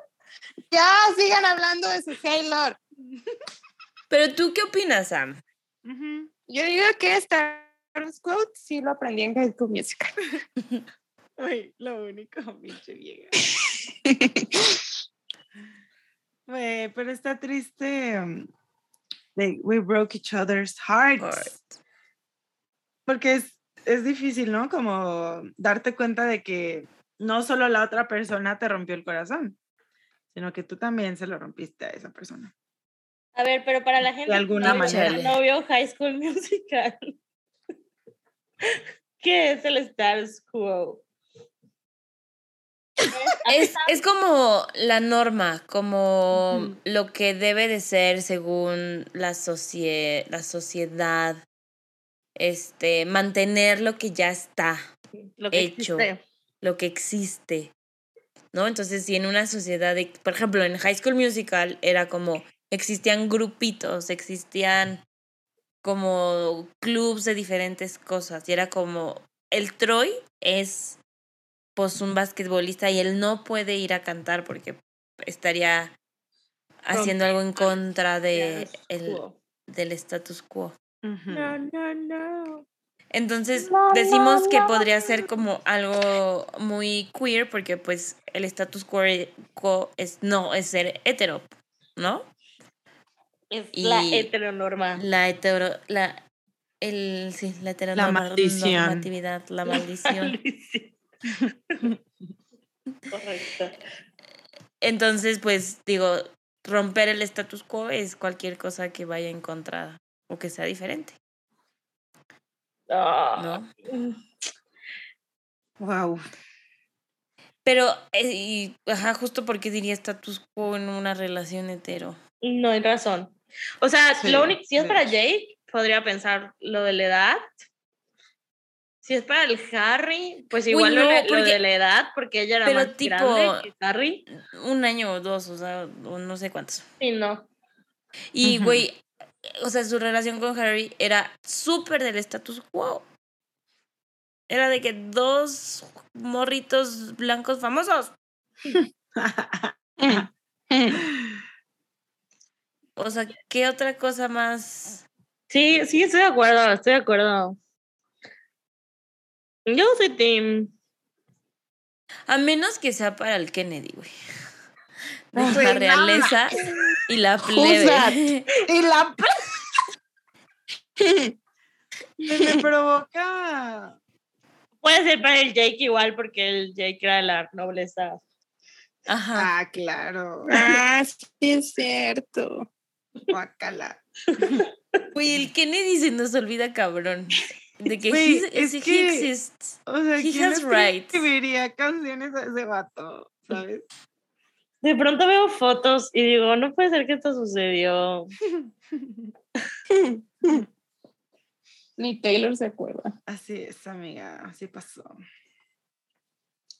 ya, sigan hablando de su Taylor. Pero tú, ¿qué opinas, Sam? Ujú. Yo digo que Status Quo sí lo aprendí en High School Musical. *laughs* Güey, lo único, *laughs* pinche vieja. Güey, pero está triste. um, de we broke each other's hearts. Heart. Porque es, es difícil, ¿no? Como darte cuenta de que no solo la otra persona te rompió el corazón, sino que tú también se lo rompiste a esa persona. A ver, pero para la gente alguna que no vio- manera. no vio High School Musical, *laughs* ¿qué es el status quo? Es, es como la norma, como lo que debe de ser según la, socie- la sociedad. Este, mantener lo que ya está, lo que hecho. existe. lo que existe. ¿No? Entonces, si en una sociedad, de, por ejemplo, en High School Musical era como, existían grupitos, existían como clubs de diferentes cosas. Y era como, el Troy es pues un basquetbolista y él no puede ir a cantar porque estaría haciendo algo en contra de el, del status quo. No, no, no. Entonces No, decimos no, que no. podría ser como algo muy queer porque pues el status quo quo es no es ser hetero, ¿no? Es Y- la heteronorma. La hetero la el sí, la maldición. heteronormatividad, la maldición. *laughs* Correcto. Entonces, pues digo, romper el status quo es cualquier cosa que vaya en contra o que sea diferente, Ah. ¿no? Wow. Pero eh, y, ajá, justo porque diría status quo en una relación hetero. No hay razón. O sea, Sí, lo único, si es para hecho. Jake, podría pensar lo de la edad. Si es para el Harry, pues igual lo, no, de- lo porque- de la edad, porque ella era pero más tipo- grande que Harry. un año o dos, o sea, o no sé cuántos. Sí, no. Y, güey, o sea, su relación con Harry era súper del status quo. Era de que dos morritos blancos famosos. *laughs* *laughs* O sea, ¿qué otra cosa más? Sí, sí, estoy de acuerdo, estoy de acuerdo. Yo soy Tim. A menos que sea para el Kennedy, güey. *laughs* La realeza y la plebe. *laughs* y la *laughs* Me, me provoca. Puede ser para el Jake igual, porque el Jake era de la nobleza. Ajá. Ah, claro. Ah, sí es cierto. Guácala. Güey, el Kennedy se nos olvida cabrón. De que he, es he exists. O sea, He ¿quién has rights. escribiría canciones a ese vato? ¿Sabes? De pronto veo fotos y digo, no puede ser que esto sucedió. *laughs* Ni Taylor se acuerda. Así es, amiga, así pasó.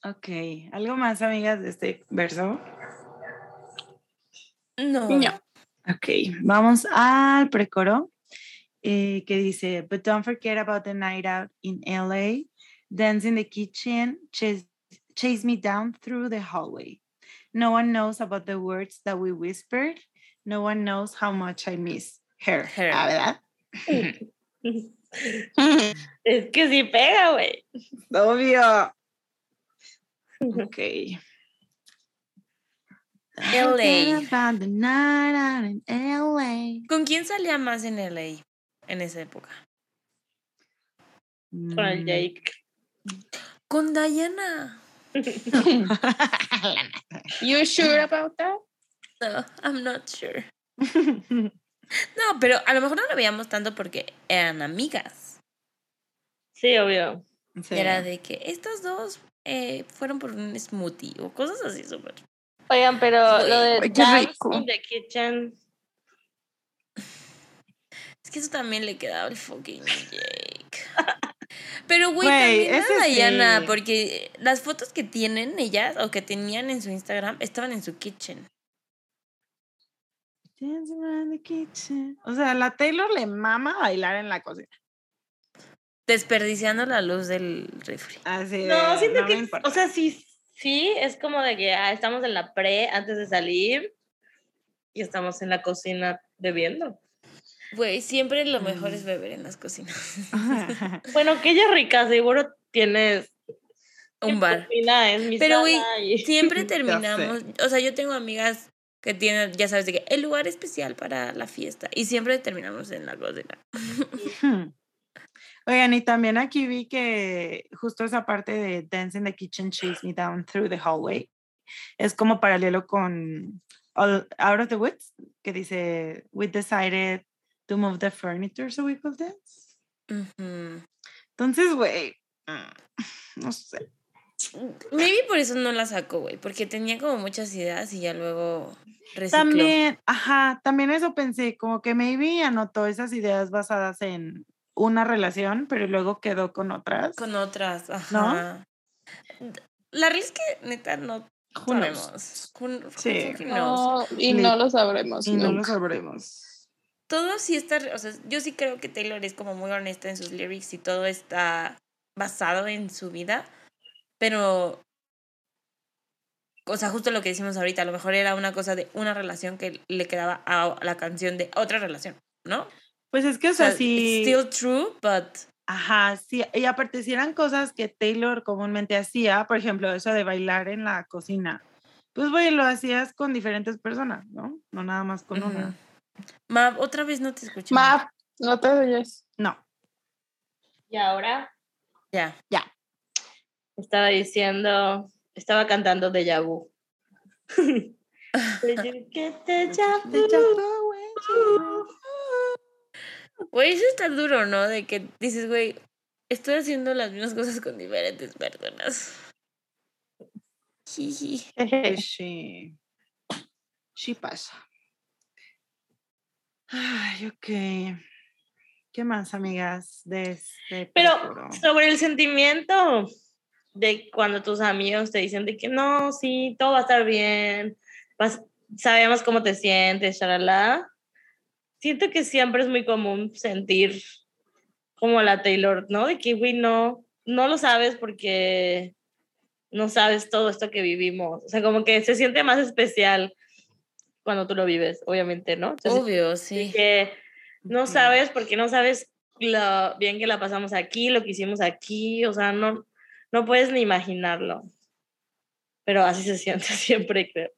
Ok, ¿algo más, amigas, de este verso? No. No. Ok, vamos al precoro eh, que dice, but don't forget about the night out in LA, dance in the kitchen, chase, chase me down through the hallway. No one knows about the words that we whispered. No one knows how much I miss her. Her. Ah, ¿verdad? *laughs* Es que sí pega, güey. Obvio. *laughs* Ok. LA. ¿Con quién salía más en LA en esa época? Con el Mm. Jake. Con Diana. *laughs* You sure about that? No, I'm not sure. *laughs* No, pero a lo mejor no lo veíamos tanto porque eran amigas. Sí, obvio. Sí. Era de que estos dos eh, fueron por un smoothie o cosas así súper. Oigan, pero lo de Dance rico. in the Kitchen. Es que eso también le quedaba al fucking Jake. *laughs* Pero, güey, también a Diana, sí. porque las fotos que tienen ellas o que tenían en su Instagram estaban en su kitchen. The kitchen. O sea, la Taylor le mama bailar en la cocina. Desperdiciando la luz del refri. Así No, de, siento no que, o sea, sí, sí, es como de que ah, estamos en la pre antes de salir y estamos en la cocina bebiendo. Güey, siempre lo mejor Mm. es beber en las cocinas. *laughs* Bueno, que ella es rica, seguro tienes Un bar. cocina, es mi Pero, güey, y- Siempre *laughs* terminamos, o sea, yo tengo amigas que tienen, ya sabes, de que el lugar especial para la fiesta y siempre terminamos en la cocina. Oigan, y también aquí vi que justo esa parte de Dance in the Kitchen, Chase Me Down Through the Hallway es como paralelo con All- Out of the Woods, que dice, We decided to move the furniture so we could dance. Ujú. Entonces, güey, mm, *laughs* no sé. Maybe por eso no la sacó, güey, porque tenía como muchas ideas y ya luego recicló. También, ajá, también eso pensé, como que maybe anotó esas ideas basadas en una relación, pero luego quedó con otras. Con otras, ajá. La realidad es que neta no sabemos. Sí. No, y no lo sabremos. Y no lo nunca. sabremos. Todo sí está, o sea, yo sí creo que Taylor es como muy honesta en sus lyrics y todo está basado en su vida, pero, o sea, justo lo que decimos ahorita, a lo mejor era una cosa de una relación que le quedaba a la canción de otra relación, ¿no? Pues es que, o O sea, sea, sí. it's still true, but Ajá, sí. Y aparte, si eran cosas que Taylor comúnmente hacía, por ejemplo, eso de bailar en la cocina, pues, güey, lo hacías con diferentes personas, ¿no? No nada más con una. Ujú. Mav, otra vez no te escuché. Mav, no te oyes. No. Y ahora Ya. estaba diciendo, estaba cantando Deja Vu. *laughs* *laughs* *laughs* Güey, eso está duro, ¿no? De que dices, güey, estoy haciendo las mismas cosas con diferentes personas. Jiji. Pues sí. Sí pasa. Ay, ok. ¿Qué más, amigas? De este Pero sobre el sentimiento de cuando tus amigos te dicen de que no, sí, todo va a estar bien, vas- sabemos cómo te sientes, shalala. Siento que siempre es muy común sentir como la Taylor, ¿no? De que, güey, no, no lo sabes porque no sabes todo esto que vivimos. O sea, como que se siente más especial cuando tú lo vives, obviamente, ¿no? Entonces, Obvio, sí. que no sabes porque no sabes lo bien que la pasamos aquí, lo que hicimos aquí, o sea, no, no puedes ni imaginarlo. Pero así se siente *laughs* siempre, creo.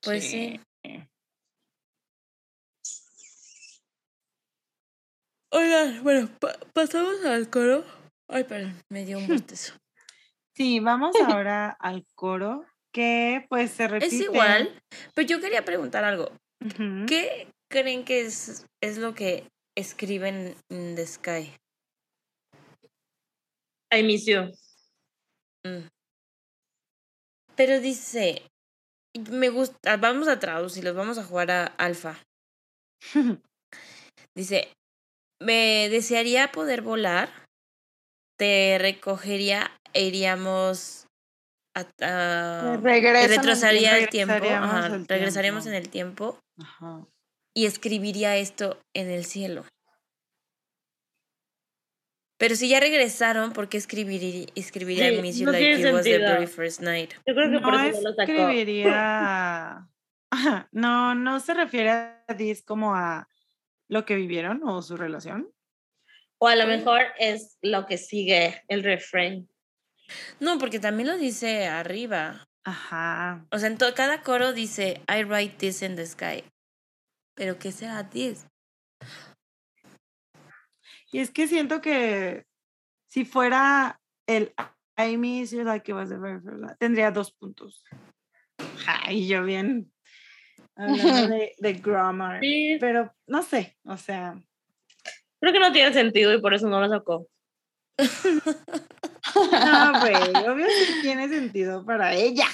Pues sí. Oigan, bueno, pa- pasamos al coro. Ay, perdón, me dio un *laughs* bostezo. Sí, vamos ahora al coro, que pues se repite. es igual, pero yo quería preguntar algo. ¿Qué creen que es, es lo que escriben en The Sky? I miss you. Mm. Pero dice, me gusta, vamos a traducirlos, vamos a jugar a alfa. *laughs* Dice, me desearía poder volar, te recogería e iríamos a, a- retrasaría el tiempo, regresaríamos ajá, el regresaríamos tiempo. en el tiempo Ajá. y escribiría esto en el cielo. Pero si ya regresaron, ¿por qué escribiría, escribiría Sí, miss you no like tiene it was the very first night? Yo creo que por No eso no lo sacó. escribiría. *laughs* No, no se refiere a Dis como a lo que vivieron o su relación. O a lo mejor es lo que sigue el refrán. No, porque también lo dice arriba. Ajá. O sea, en to- cada coro dice I write this in the sky. Pero ¿qué será this? Y es que siento que si fuera el I miss you like it was the very tendría dos puntos. Ay, yo bien hablando *laughs* de, de grammar. Sí, Pero no sé, o sea, creo que no tiene sentido y por eso no lo sacó. no, *laughs* güey, obvio sí tiene sentido para ella.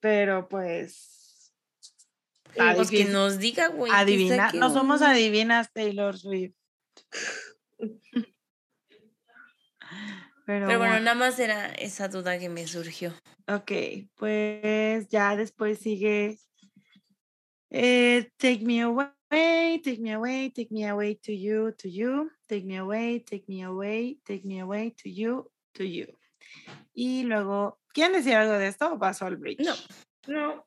Pero pues, Pues que nos diga, güey. que adivina, no somos adivinas Taylor Swift. Pero, Pero bueno, bueno. nada más era esa duda que me surgió. Ok, pues ya después sigue eh, Take me away, take me away, take me away to you, to you, take me away, take me away, take me away to you, to you. Y luego, ¿quieren decir algo de esto o paso al bridge? No. No.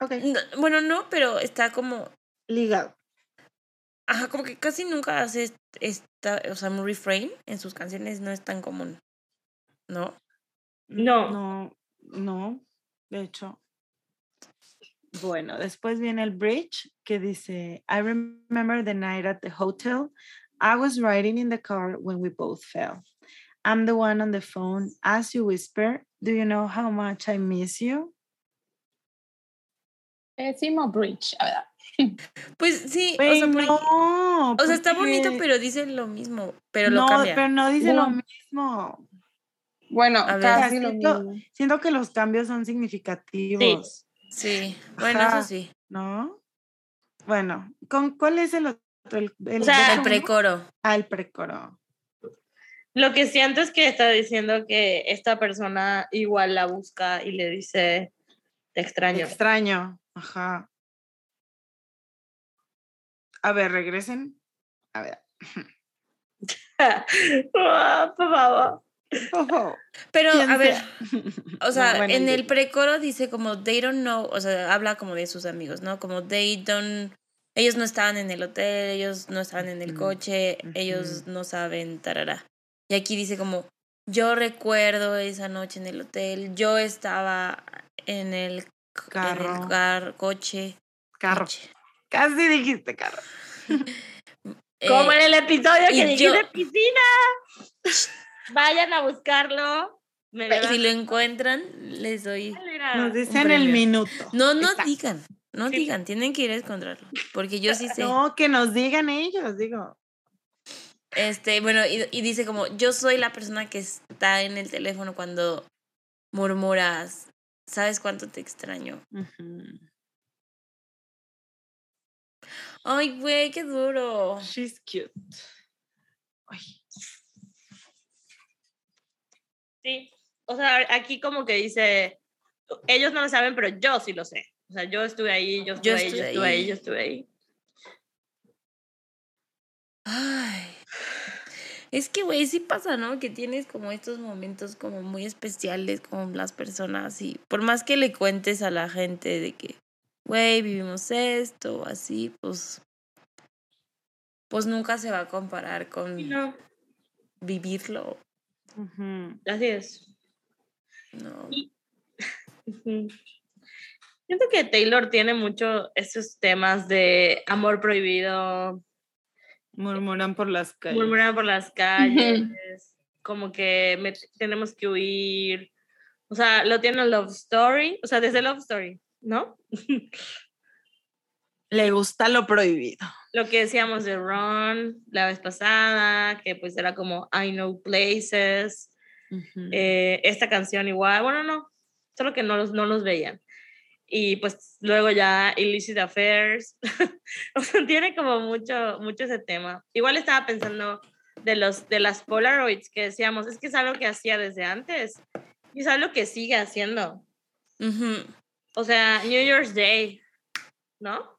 Ok, No, bueno, no, pero está como. ligado. Ajá, como que casi nunca hace est- esta. O sea, un refrain en sus canciones no es tan común. ¿No? No. No, no, de hecho. Bueno, después viene el bridge que dice, I remember the night at the hotel. I was riding in the car when we both fell. I'm the one on the phone. As you whisper, do you know how much I miss you? Pésimo bridge. *laughs* Pues sí, o sea, porque- no, o sea, está bonito, pero dice lo mismo, pero lo no, cambia. pero no dice lo mismo. Bueno, A ver. casi lo Siento- mismo. Siento que los cambios son significativos, Sí, bueno, Ajá. eso sí. ¿no? Bueno, ¿con cuál es el otro? El, el O sea, El precoro. Ah, el precoro. Lo que siento es que está diciendo que esta persona igual la busca y le dice, te extraño. Extraño. Ajá. A ver, regresen. A ver. *laughs* Ah, por favor. Ojo. Pero, ¿Quién a ver, o *laughs* sea, en el precoro dice como they don't know, o sea, habla como de sus amigos, ¿no? Como they don't, ellos no estaban en el hotel, ellos no estaban en el Ujú, coche, ellos no saben, tarara. Y aquí dice como, yo recuerdo esa noche en el hotel, yo estaba en el, c- en Carro. el car- coche. Carro. coche. Casi dijiste carro. *laughs* Como Eh, en el episodio y que yo- dijiste piscina. Vayan a buscarlo. Me si lo encuentran, les doy... Mira. Nos dicen el minuto. No, no Exacto. digan, no Sí. digan, tienen que ir a encontrarlo, porque yo sí sé. *laughs* No, que nos digan ellos, digo. Este, bueno, y, y dice como, yo soy la persona que está en el teléfono cuando murmuras, ¿sabes cuánto te extraño? Ay, güey, qué duro. She's cute. Ay, Sí. O sea, aquí como que dice, ellos no lo saben, pero yo sí lo sé. O sea, yo estuve ahí, yo estuve, Yo ahí, yo estuve estuve ahí, ahí. yo estuve ahí. Ay. Es que, güey, sí pasa, ¿no? Que tienes como estos momentos como muy especiales con las personas y por más que le cuentes a la gente de que, güey, vivimos esto o así, pues, pues nunca se va a comparar con No, vivirlo, ujú. así es. ¿no? *laughs* Ujú. Siento que Taylor tiene mucho esos temas de amor prohibido, Murmuran por las calles. murmurar por las calles, como que me- tenemos que huir. O sea, lo tiene en Love Story, o sea, desde Love Story, ¿no? *laughs* Le gusta lo prohibido. Lo que decíamos de Ron la vez pasada, que pues era como I Know Places, eh, esta canción igual, bueno, no, solo que no los, no los veían. Y pues luego ya Illicit Affairs, *laughs* o sea, tiene como mucho, mucho ese tema. Igual estaba pensando de, los, de las Polaroids que decíamos, es que es algo que hacía desde antes y es algo que sigue haciendo. O sea, New Year's Day, ¿no?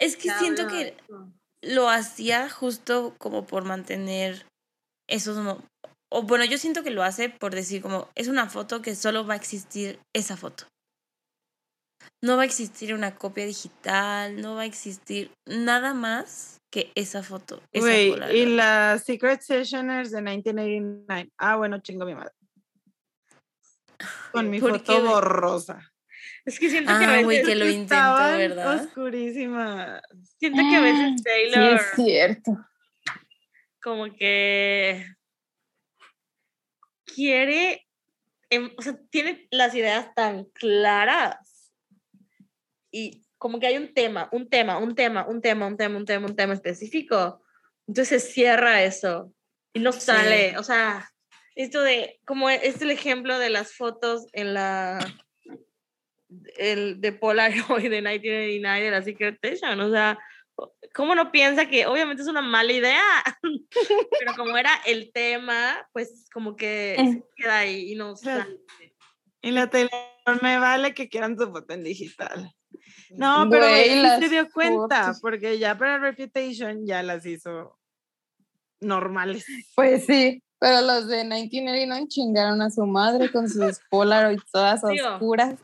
Es que siento que lo hacía justo como por mantener esos mo- o bueno, yo siento que lo hace por decir como es una foto que solo va a existir esa foto. No va a existir una copia digital, no va a existir nada más que esa foto. esa Güey, y las Secret Sessioners de 1989. Ah, bueno, chingo mi madre. Con mi ¿Por foto qué, borrosa. Es que siento que a Ah, veces, güey, que lo Estaban ¿verdad? Oscurísimas. siento que a veces Sí, Taylor es cierto. como que quiere, em, o sea, tiene las ideas tan claras y como que hay un tema, un tema, un tema, un tema, un tema, un tema, un tema específico. Entonces se cierra eso y no sale, o sea, esto de, como es el ejemplo de las fotos en la, el de Polaroid *laughs* de 1989 de la Secret Station, o sea, ¿cómo no piensa que obviamente es una mala idea? *laughs* Pero como era el tema, pues como que se queda ahí y no sale. Y la Taylor me vale que quieran su foto en digital. No, pero las se dio cuenta, fotos. porque ya para Reputation ya las hizo normales. Pues sí, pero los de 1989 chingaron a su madre con sus *laughs* Polaroids todas Digo, oscuras.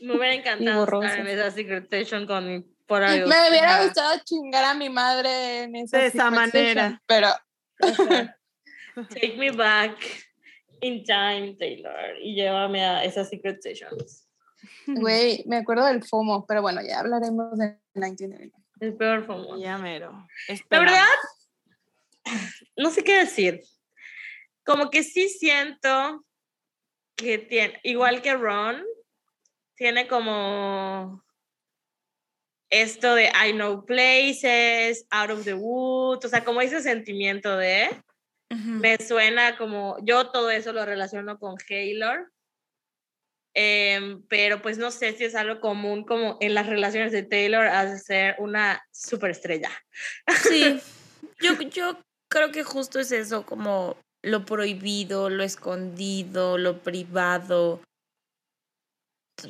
Me hubiera encantado estar en esa Secret Station con mi Polaroid. Me hubiera gustado chingar a mi madre en esa, De esa manera. Pero Take me back in time, Taylor, y llévame a esas Secret Sessions. güey, me acuerdo del FOMO, pero bueno, ya hablaremos de 1989. El peor FOMO. Ya mero. La Esperamos. verdad, no sé qué decir. Como que sí siento que tiene, igual que Ron, tiene como esto de I know places, out of the woods, o sea, como ese sentimiento de, Ujú. me suena como, yo todo eso lo relaciono con Taylor, em, pero pues no sé si es algo común como en las relaciones de Taylor a ser una superestrella. Sí, *laughs* yo, yo creo que justo es eso, como lo prohibido, lo escondido, lo privado.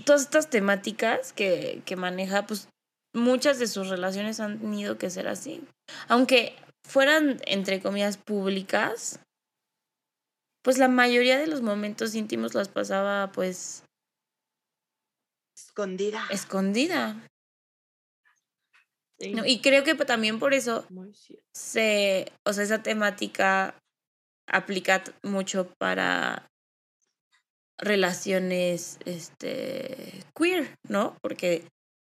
Todas estas temáticas que, que maneja, pues muchas de sus relaciones han tenido que ser así. Aunque fueran, entre comillas, públicas, pues la mayoría de los momentos íntimos las pasaba pues Escondida. escondida. Sí, ¿no? Y creo que también por eso se, o sea, esa temática aplica mucho para relaciones este queer, ¿no? Porque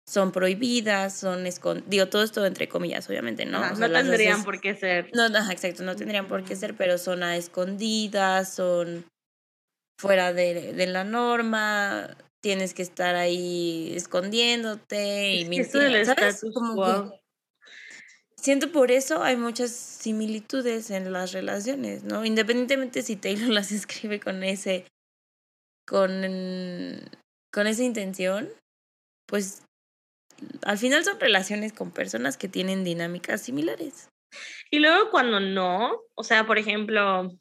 son prohibidas, son escondidas, digo, todo esto entre comillas, obviamente, ¿no? Ajá, O sea, no tendrían haces- por qué ser. No, no, exacto, no tendrían por qué ser, pero son a escondidas, son fuera de, de la norma, tienes que estar ahí escondiéndote y Es del mintiendo, ¿sabes? Como que siento por eso hay muchas similitudes en las relaciones, ¿no? Independientemente si Taylor *laughs* las escribe con ese, con, con esa intención, pues al final son relaciones con personas que tienen dinámicas similares. Y luego cuando no, o sea, por ejemplo,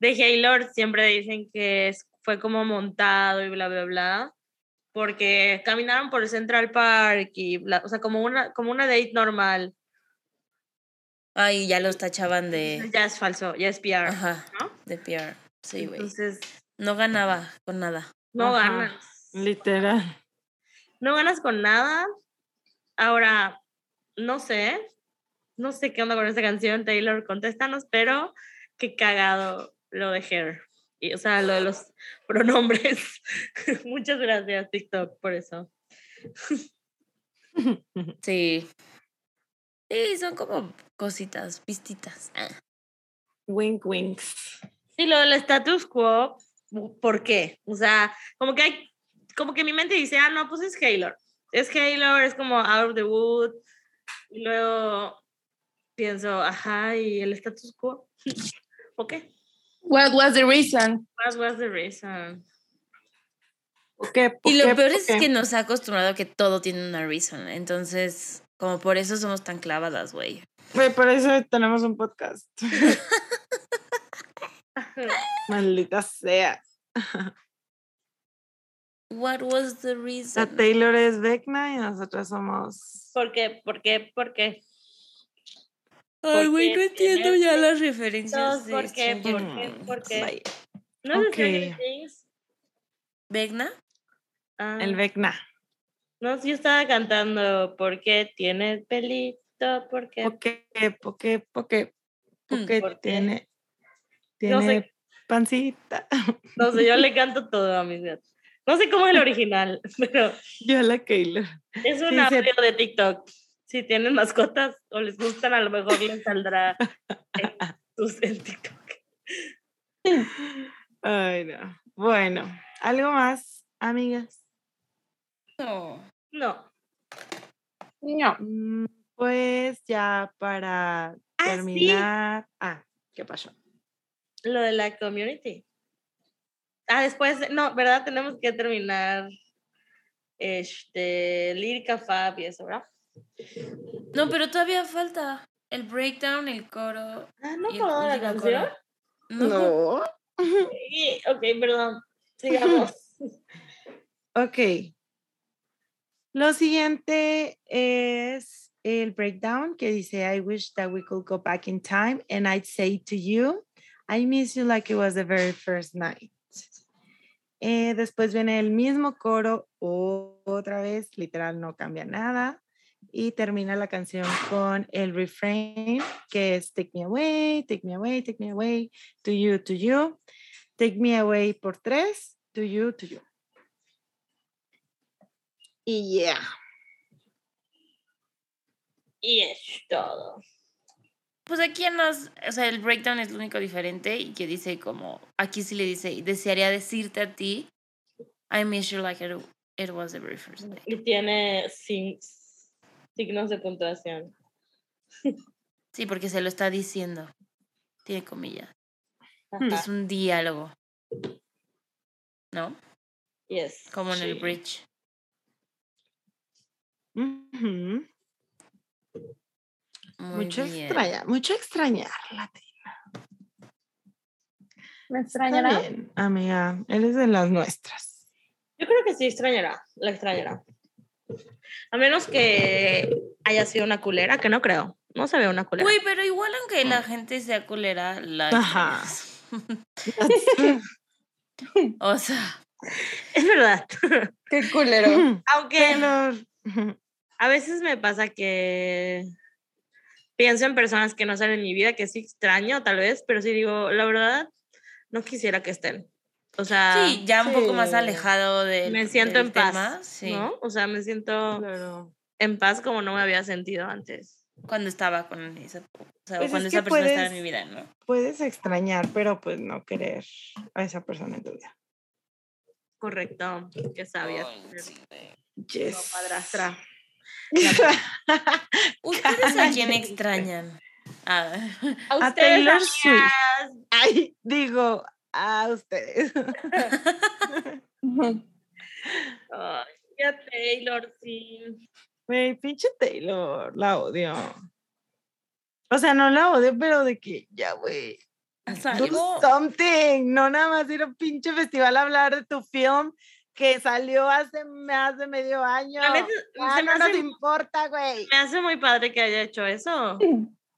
de Taylor siempre dicen que fue como montado y bla, bla, bla, porque caminaron por el Central Park y bla, o sea, como una, como una date normal. Ay, ya los tachaban de... Ya es falso, ya es PR, Ajá, ¿no? de PR. Sí, güey. Entonces, No ganaba con nada. no Ajá. ganas. Literal. No ganas con nada. Ahora, no sé, no sé qué onda con esta canción, Taylor, contéstanos, pero qué cagado lo de Hair. Y, o sea, lo de los *laughs* pronombres. *laughs* Muchas gracias, TikTok, por eso. *laughs* Sí. Sí, son como cositas, pistitas. Ah. Wink winks. Sí, lo del status quo, ¿por qué? O sea, como que hay, como que mi mente dice, ah, no, pues es Taylor. Es Taylor, es como out of the wood. Y luego pienso, ajá, ¿y el status quo? *laughs* ¿Ok? What was the reason? What was the reason? ¿Por Y lo qué? peor ¿Por es qué? que nos ha acostumbrado a que todo tiene una reason. Entonces, como por eso somos tan clavadas, güey. Güey, por eso tenemos un podcast. *laughs* *laughs* Maldita sea. *laughs* What was the La reason? Taylor es Vecna y nosotras somos. ¿Por qué? ¿Por qué? ¿Por qué? Ay, güey, no entiendo ya las referencias. ¿por qué? ¿Por qué? ¿Por qué? ¿No es Ok. Stranger Things? ¿Vecna? Ah, El Vecna. no, yo estaba cantando ¿Por qué tienes pelito? ¿Por qué? ¿Por qué? ¿Por qué? ¿Por qué? ¿por qué? tiene, No sé. tiene pancita. No sé, yo le *laughs* canto todo a mis gatos. No sé cómo es el original, *laughs* pero Yo a la Taylor. es un Sí, se- de TikTok. Si tienen mascotas o les gustan, a lo mejor les saldrá en, tus- en TikTok. Ay, no. Bueno, ¿algo más, amigas? No. No. No. Mm, Pues ya para Ah, sí. terminar. Ah, ¿qué pasó? Lo de la community. Ah, después, no, ¿verdad? Tenemos que terminar este, lírica Fab y eso, ¿verdad? No, pero todavía falta el breakdown, el coro. Ah, no y el acabó la canción. coro. No. Sí, ok, perdón. Sigamos. *laughs* Ok. Lo siguiente es el breakdown que dice, I wish that we could go back in time and I'd say to you, I miss you like it was the very first night. Eh, después viene el mismo coro otra vez, literal no cambia nada. Y termina la canción con el refrain que es Take me away, take me away, take me away, to you, to you. Take me away por tres, to you, to you. Y yeah. Y es todo. Pues aquí en los, o sea, el breakdown es lo único diferente y que dice como, aquí sí le dice, desearía decirte a ti, I miss you like it, it was the very first day. Y tiene sin- signos de puntuación. Sí, porque se lo está diciendo. tiene comillas. Ajá. Es un diálogo. ¿No? Yes. Como en el bridge. Ujú. Muy Mucho bien. extraña, mucho extrañarla. tía. ¿Me Está extrañará? bien, amiga, eres de las nuestras. Yo creo que sí extrañará, la extrañará. A menos que haya sido una culera, que no creo. No se ve una culera. Uy, pero igual aunque la gente sea culera, la Ajá. *laughs* O sea, Es verdad. Qué culero. *laughs* Aunque a veces me pasa que pienso en personas que no salen en mi vida, que sí extraño tal vez, pero sí digo, la verdad, no quisiera que estén. O sea, sí, ya un poco más sí. alejado del me siento en paz, tema, sí. ¿no? O sea, me siento Claro. en paz como no me había sentido antes. Cuando estaba con esa, o sea, Pues cuando es esa que persona estaba en puedes- mi vida, ¿no? Puedes extrañar, pero pues no querer a esa persona en tu vida. Correcto, qué sabia. Ay, sí. Yes. No, padrastra. *laughs* ¿Ustedes a quién extrañan? A *laughs* A ustedes, Taylor amigas. Swift. Ay, digo, a ustedes. *laughs* Ay, ya Taylor, sí. Güey, pinche Taylor, la odio. O sea, no la odio, pero de que ya, güey. Do something. No nada más ir a un pinche festival a hablar de tu film que salió hace más de medio año. Ya se me no nos importa, güey. Me hace muy padre que haya hecho eso.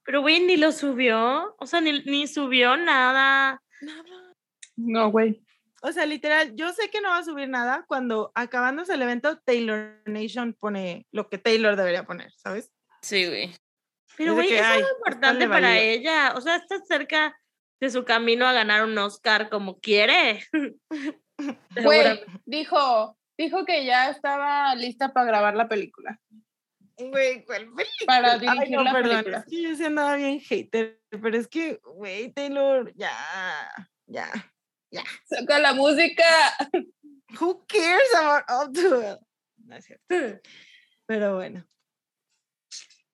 Pero, güey, ni lo subió. O sea, ni, ni subió nada. No, güey. O sea, literal, yo sé que no va a subir nada cuando acabándose el evento, Taylor Nation pone lo que Taylor debería poner, ¿sabes? Sí, güey. Pero, güey, que, es importante para valió. ella. O sea, está cerca de su camino a ganar un Oscar como quiere. *laughs* *laughs* Güey, dijo, dijo que ya estaba lista para grabar la película. Güey, ¿cuál película? Para Ay, dirigir no, la perdón, película. es que yo sí andaba bien hater, pero es que, güey, Taylor, ya, ya. Saca la música. Who cares about all the... No es cierto, pero bueno.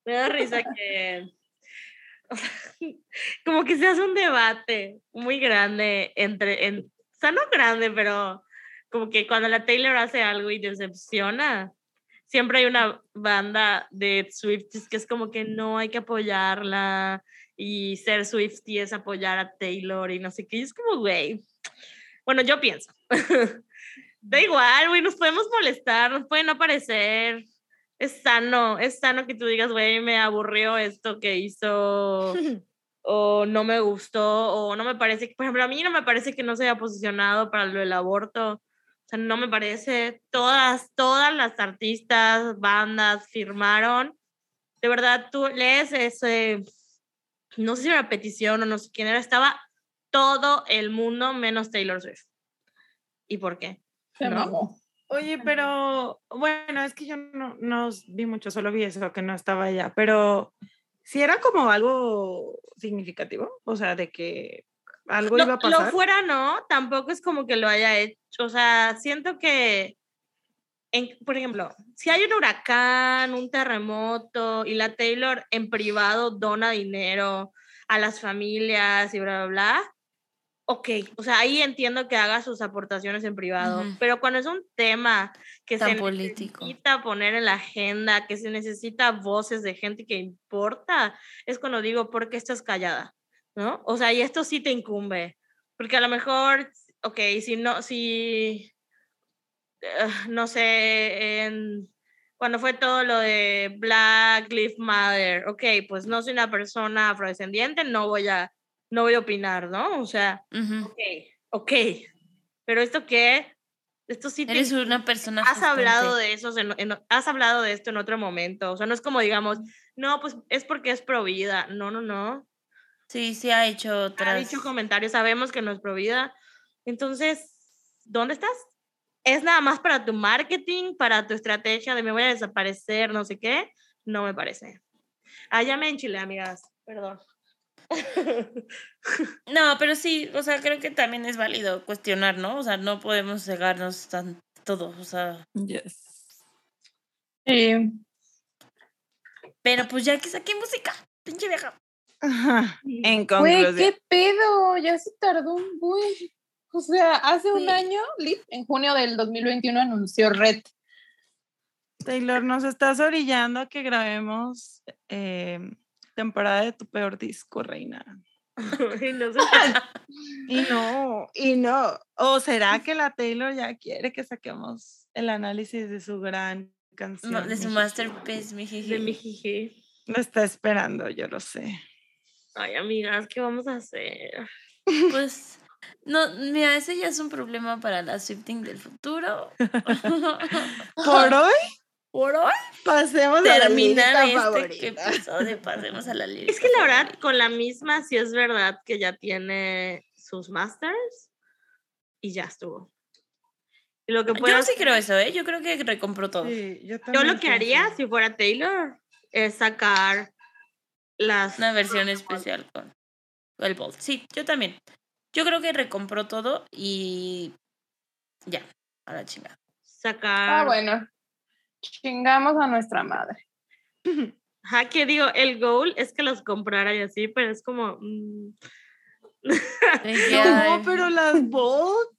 Me da risa que. *laughs* como que se hace un debate muy grande entre. En, sea, no grande, pero como que cuando la Taylor hace algo y decepciona, siempre hay una banda de Swifties que es como que no hay que apoyarla y ser Swiftie es apoyar a Taylor y no sé qué. Y es como, güey. Bueno, yo pienso. *laughs* da igual, güey, nos podemos molestar, nos pueden no parecer es sano, es sano que tú digas, güey, me aburrió esto que hizo, *laughs* o no me gustó, o no me parece, por ejemplo, a mí no me parece que no se haya posicionado para lo del aborto, o sea, no me parece, todas, todas las artistas, bandas firmaron, de verdad, tú lees ese, no sé si era una petición o no sé quién era, estaba todo el mundo menos Taylor Swift. ¿Y por qué? Se ¿No? mamó. Oye, pero bueno, es que yo no, no vi mucho, solo vi eso, que no estaba allá, pero si era como algo significativo, o sea, de que algo lo, iba a lo pasar. fuera no, tampoco es como que lo haya hecho. O sea, siento que, en- por ejemplo, si hay un huracán, un terremoto y la Taylor en privado dona dinero a las familias y bla, bla, bla. Ok, o sea, ahí entiendo que haga sus aportaciones en privado, Ujú. pero cuando es un tema que Tan se político. necesita poner en la agenda, que se necesita voces de gente que importa, es cuando digo, ¿por qué estás callada? ¿No? O sea, y esto sí te incumbe, porque a lo mejor, ok, si no, si, eh, no sé, en, cuando fue todo lo de Black Lives Matter, ok, pues no soy una persona afrodescendiente, no voy a, no voy a opinar, ¿no? O sea, Ujú. ok, ok, pero esto qué, esto sí te Eres una persona. has hablado de eso, en- en- has hablado de esto en otro momento. O sea, no es como digamos, no, pues es porque es pro vida. No, no, no. Sí, sí ha hecho Ha otras. dicho comentarios, sabemos que no es pro vida. Entonces, ¿dónde estás? ¿Es nada más para tu marketing, para tu estrategia de me voy a desaparecer, no sé qué? No me parece. Ah, ya me enchilé, amigas. Perdón. *laughs* No, pero sí, o sea, creo que también es válido cuestionar, ¿no? O sea, no podemos cegarnos tan todo, o sea. Yes. Sí. Pero pues ya que saqué música, pinche vieja. Ajá, En Güey, conclusión. ¿qué pedo? Ya se tardó un buen. O sea, hace un año, Lit, en junio del 2021, anunció Red. Taylor, nos estás orillando a que grabemos eh, temporada de tu peor disco, reina. *laughs* Ay, no. *laughs* Y no, y no. ¿O será que la Taylor ya quiere que saquemos el análisis de su gran canción? Ma- De su masterpiece, mi De mi jiji. Lo está esperando, yo lo sé. Ay, amigas, ¿qué vamos a hacer? Pues, no, mira, ese ya es un problema para la Swifting del futuro. *laughs* Por hoy, Por hoy, pasemos a la este favorita. episodio, pasemos a la Es que la verdad, favorita. con la misma, sí es verdad que ya tiene sus masters y ya estuvo. Y lo que puede Yo sí creo eso, ¿eh? Yo creo que recompró todo. Sí, yo, lo que haría si fuera Taylor es sacar las Una versión especial con el Bolt. Sí, yo también. Yo creo que recompró todo y ya, a la chingada. sacar Ah, bueno. Chingamos a nuestra madre. Ajá, que digo, el goal es que los comprara y así, pero es como mm, De *laughs* No, pero las Bolt.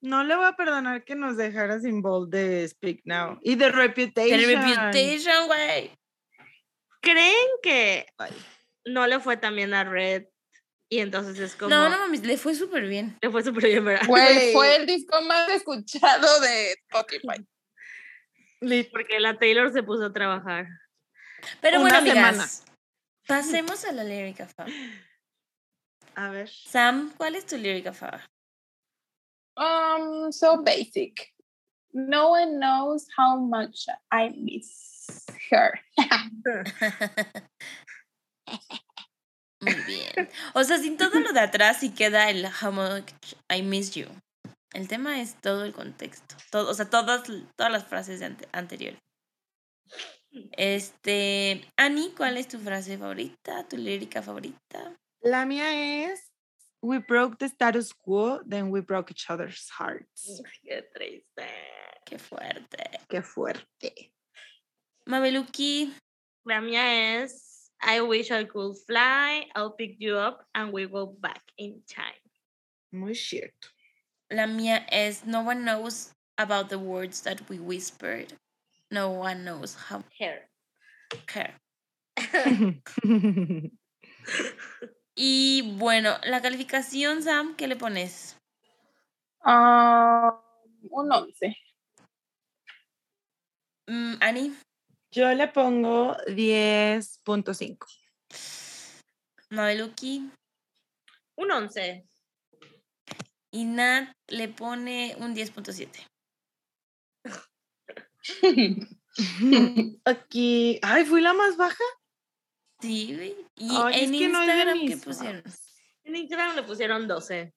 No le voy a perdonar que nos dejara sin Bolt de Speak Now. Y de Reputation. The Reputation, güey. ¿creen que Ay. no le fue también a Red? Y entonces es como No, no mames, le fue súper bien. le fue súper bien, ¿verdad? Güey, fue *laughs* el disco más escuchado de Spotify. Porque la Taylor se puso a trabajar. Pero Una bueno, semana. amigas, *laughs* pasemos a la lírica fa. A ver. Sam, ¿cuál es tu lírica fa? Um, so basic. No one knows how much I miss her. *laughs* Muy bien. O sea, sin todo lo de atrás sí queda el how much I miss you. El tema es todo el contexto. Todo, o sea, todas, todas las frases de ante- anteriores. Este, Ani, ¿cuál es tu frase favorita? ¿Tu lírica favorita? La mía es We broke the status quo, then we broke each other's hearts. Qué triste. Qué fuerte. Qué fuerte. Mabeluki, La mía es I wish I could fly, I'll pick you up and we go back in time. Muy cierto. La mía es No one knows about the words that we whispered. No one knows how Here. care. *laughs* Y bueno, la calificación, Sam, ¿qué le pones? Um, un 11. Mm, Ani, Yo le pongo 10.5. Mabeluki Un 11. Y Nat le pone un 10.7. Aquí. *laughs* Ay, fui la más baja. Sí, güey. Y Ay, en no Instagram, ¿qué pusieron? *laughs* En Instagram le pusieron 12.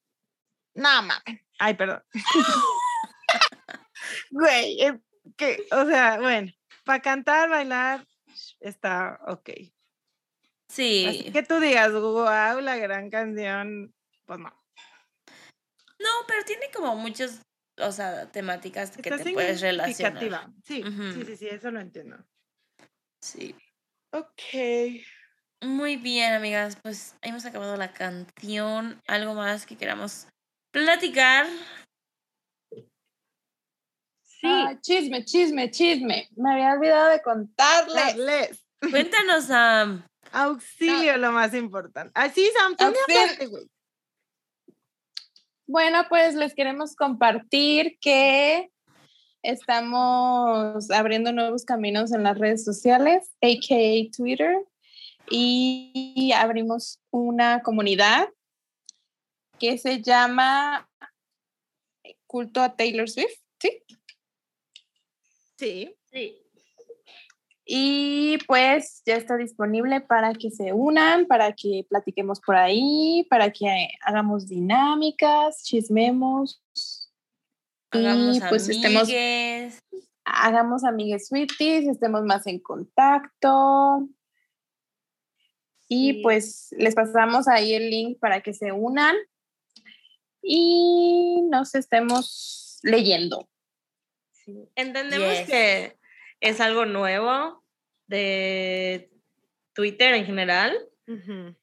No, mames. Ay, perdón. *laughs* Güey, es que, o sea, bueno, para cantar, bailar, está ok. Sí. Así que tú digas, wow, la gran canción, pues no. No, pero tiene como muchas, o sea, temáticas que Está te puedes relacionar. significativa. Sí, sí, sí, sí, eso lo entiendo. Sí. Ok. Muy bien, amigas. Pues hemos acabado la canción. ¿Algo más que queramos platicar? Sí. Ah, chisme, chisme, chisme. Me había olvidado de contarles. Cuéntanos, Sam. Auxilio, lo más importante. Así, Sam, tú me güey. Bueno, pues les queremos compartir que estamos abriendo nuevos caminos en las redes sociales, aka Twitter, y abrimos una comunidad que se llama Culto a Taylor Swift, ¿sí? Sí. Sí. Y pues ya está disponible para que se unan, para que platiquemos por ahí, para que hagamos dinámicas, chismemos. Hagamos y pues estemos amigues. hagamos amigues Swifties, estemos más en contacto. Y Sí. pues les pasamos ahí el link para que se unan y nos estemos leyendo. sí. Entendemos Yes. que es algo nuevo de Twitter en general.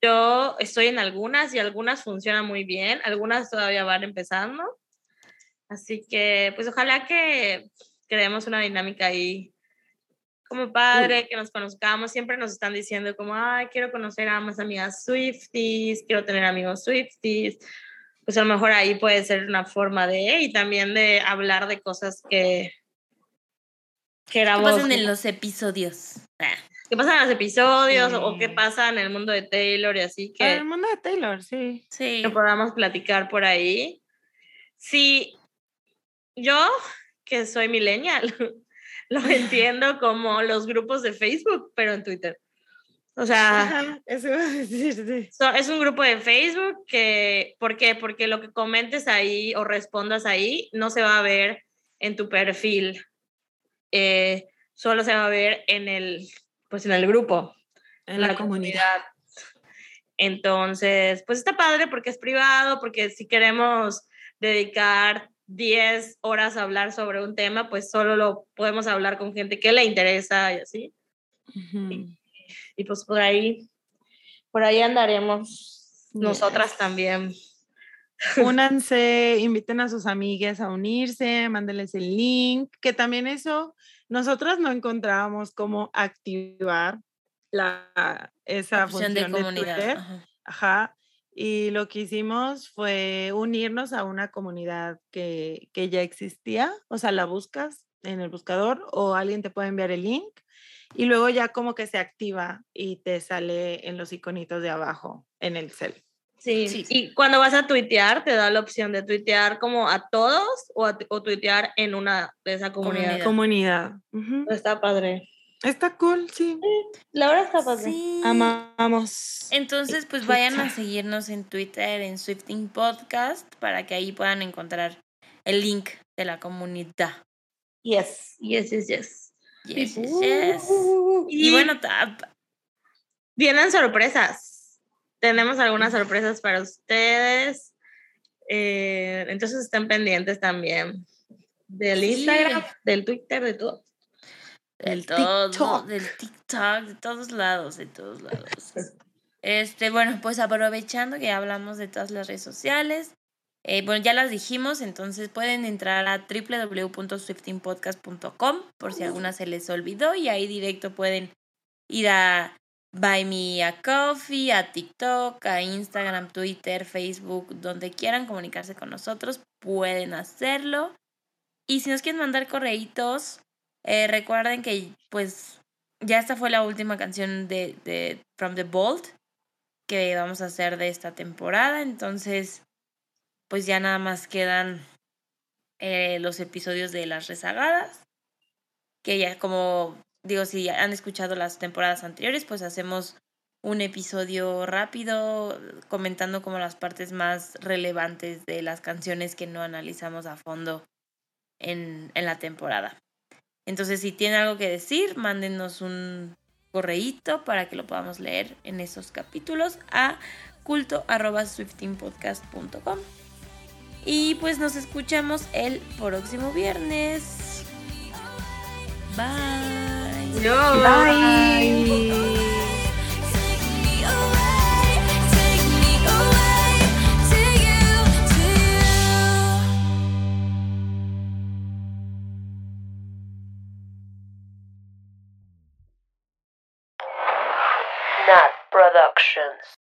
Yo estoy en algunas y algunas funcionan muy bien, algunas todavía van empezando. Así que, pues ojalá que creemos una dinámica ahí como padre, que nos conozcamos. Siempre nos están diciendo como, ay, quiero conocer a más amigas Swifties, quiero tener amigos Swifties. Pues a lo mejor ahí puede ser una forma de, y también de hablar de cosas que ¿Qué pasan en los episodios? Ah, ¿Qué pasa en los episodios o qué Sí. pasa en el mundo de Taylor y así que el mundo de Taylor, sí. sí. que podamos platicar por ahí. Sí, yo que soy millennial, *laughs* lo *laughs* entiendo como los grupos de Facebook, pero en Twitter. O sea, Ajá, eso iba a decir, sí. so- es un grupo de Facebook que, ¿por qué? Porque lo que comentes ahí o respondas ahí no se va a ver en tu perfil, eh, solo se va a ver en el, pues en el grupo. En la, comunidad. Entonces, pues está padre porque es privado, porque si queremos dedicar 10 horas a hablar sobre un tema, pues solo lo podemos hablar con gente que le interesa y así. Y pues por ahí, por ahí andaremos nosotras también. Únanse, inviten a sus amigues a unirse, mándenles el link, que también eso, nosotras no encontrábamos cómo activar la, esa función de de, comunidad. Twitter. ajá. Ajá. Y lo que hicimos fue unirnos a una comunidad que, que ya existía, o sea, la buscas en el buscador o alguien te puede enviar el link y luego ya como que se activa y te sale en los iconitos de abajo en el cel. Sí. Sí. Y cuando vas a tuitear, te da la opción de tuitear como a todos o, a- o tuitear en una de esa comunidad. Comunidad. Comunidad. Ujú. Está padre. Está cool, sí. La verdad está padre. Sí. Amamos. Entonces, pues vayan a seguirnos en Twitter, en Swifting Podcast, para que ahí puedan encontrar el link de la comunidad. Yes, yes, yes, yes. Yes, yes, yes. Y Y bueno, vienen sorpresas. Tenemos algunas sorpresas para ustedes. Eh, entonces estén pendientes también del Sí. Instagram, del Twitter, de todo. del El todo, TikTok. del TikTok, de todos lados, de todos lados. Este, bueno, pues aprovechando que hablamos de todas las redes sociales, eh, bueno, ya las dijimos, entonces pueden entrar a www.swiftingpodcast.com por si alguna se les olvidó y ahí directo pueden ir a Buy Me a Coffee, a TikTok, a Instagram, Twitter, Facebook, donde quieran comunicarse con nosotros, pueden hacerlo. Y si nos quieren mandar correitos, eh, recuerden que pues ya esta fue la última canción de, de From the Vault que vamos a hacer de esta temporada. Entonces, pues ya nada más quedan eh, los episodios de las rezagadas. Que ya como digo, si han escuchado las temporadas anteriores, pues hacemos un episodio rápido comentando como las partes más relevantes de las canciones que no analizamos a fondo en, en la temporada. Entonces, si tienen algo que decir, mándenos un correíto para que lo podamos leer en esos capítulos a culto.swiftingpodcast.com. Y pues nos escuchamos el próximo viernes. Bye. Bye. Nat Productions.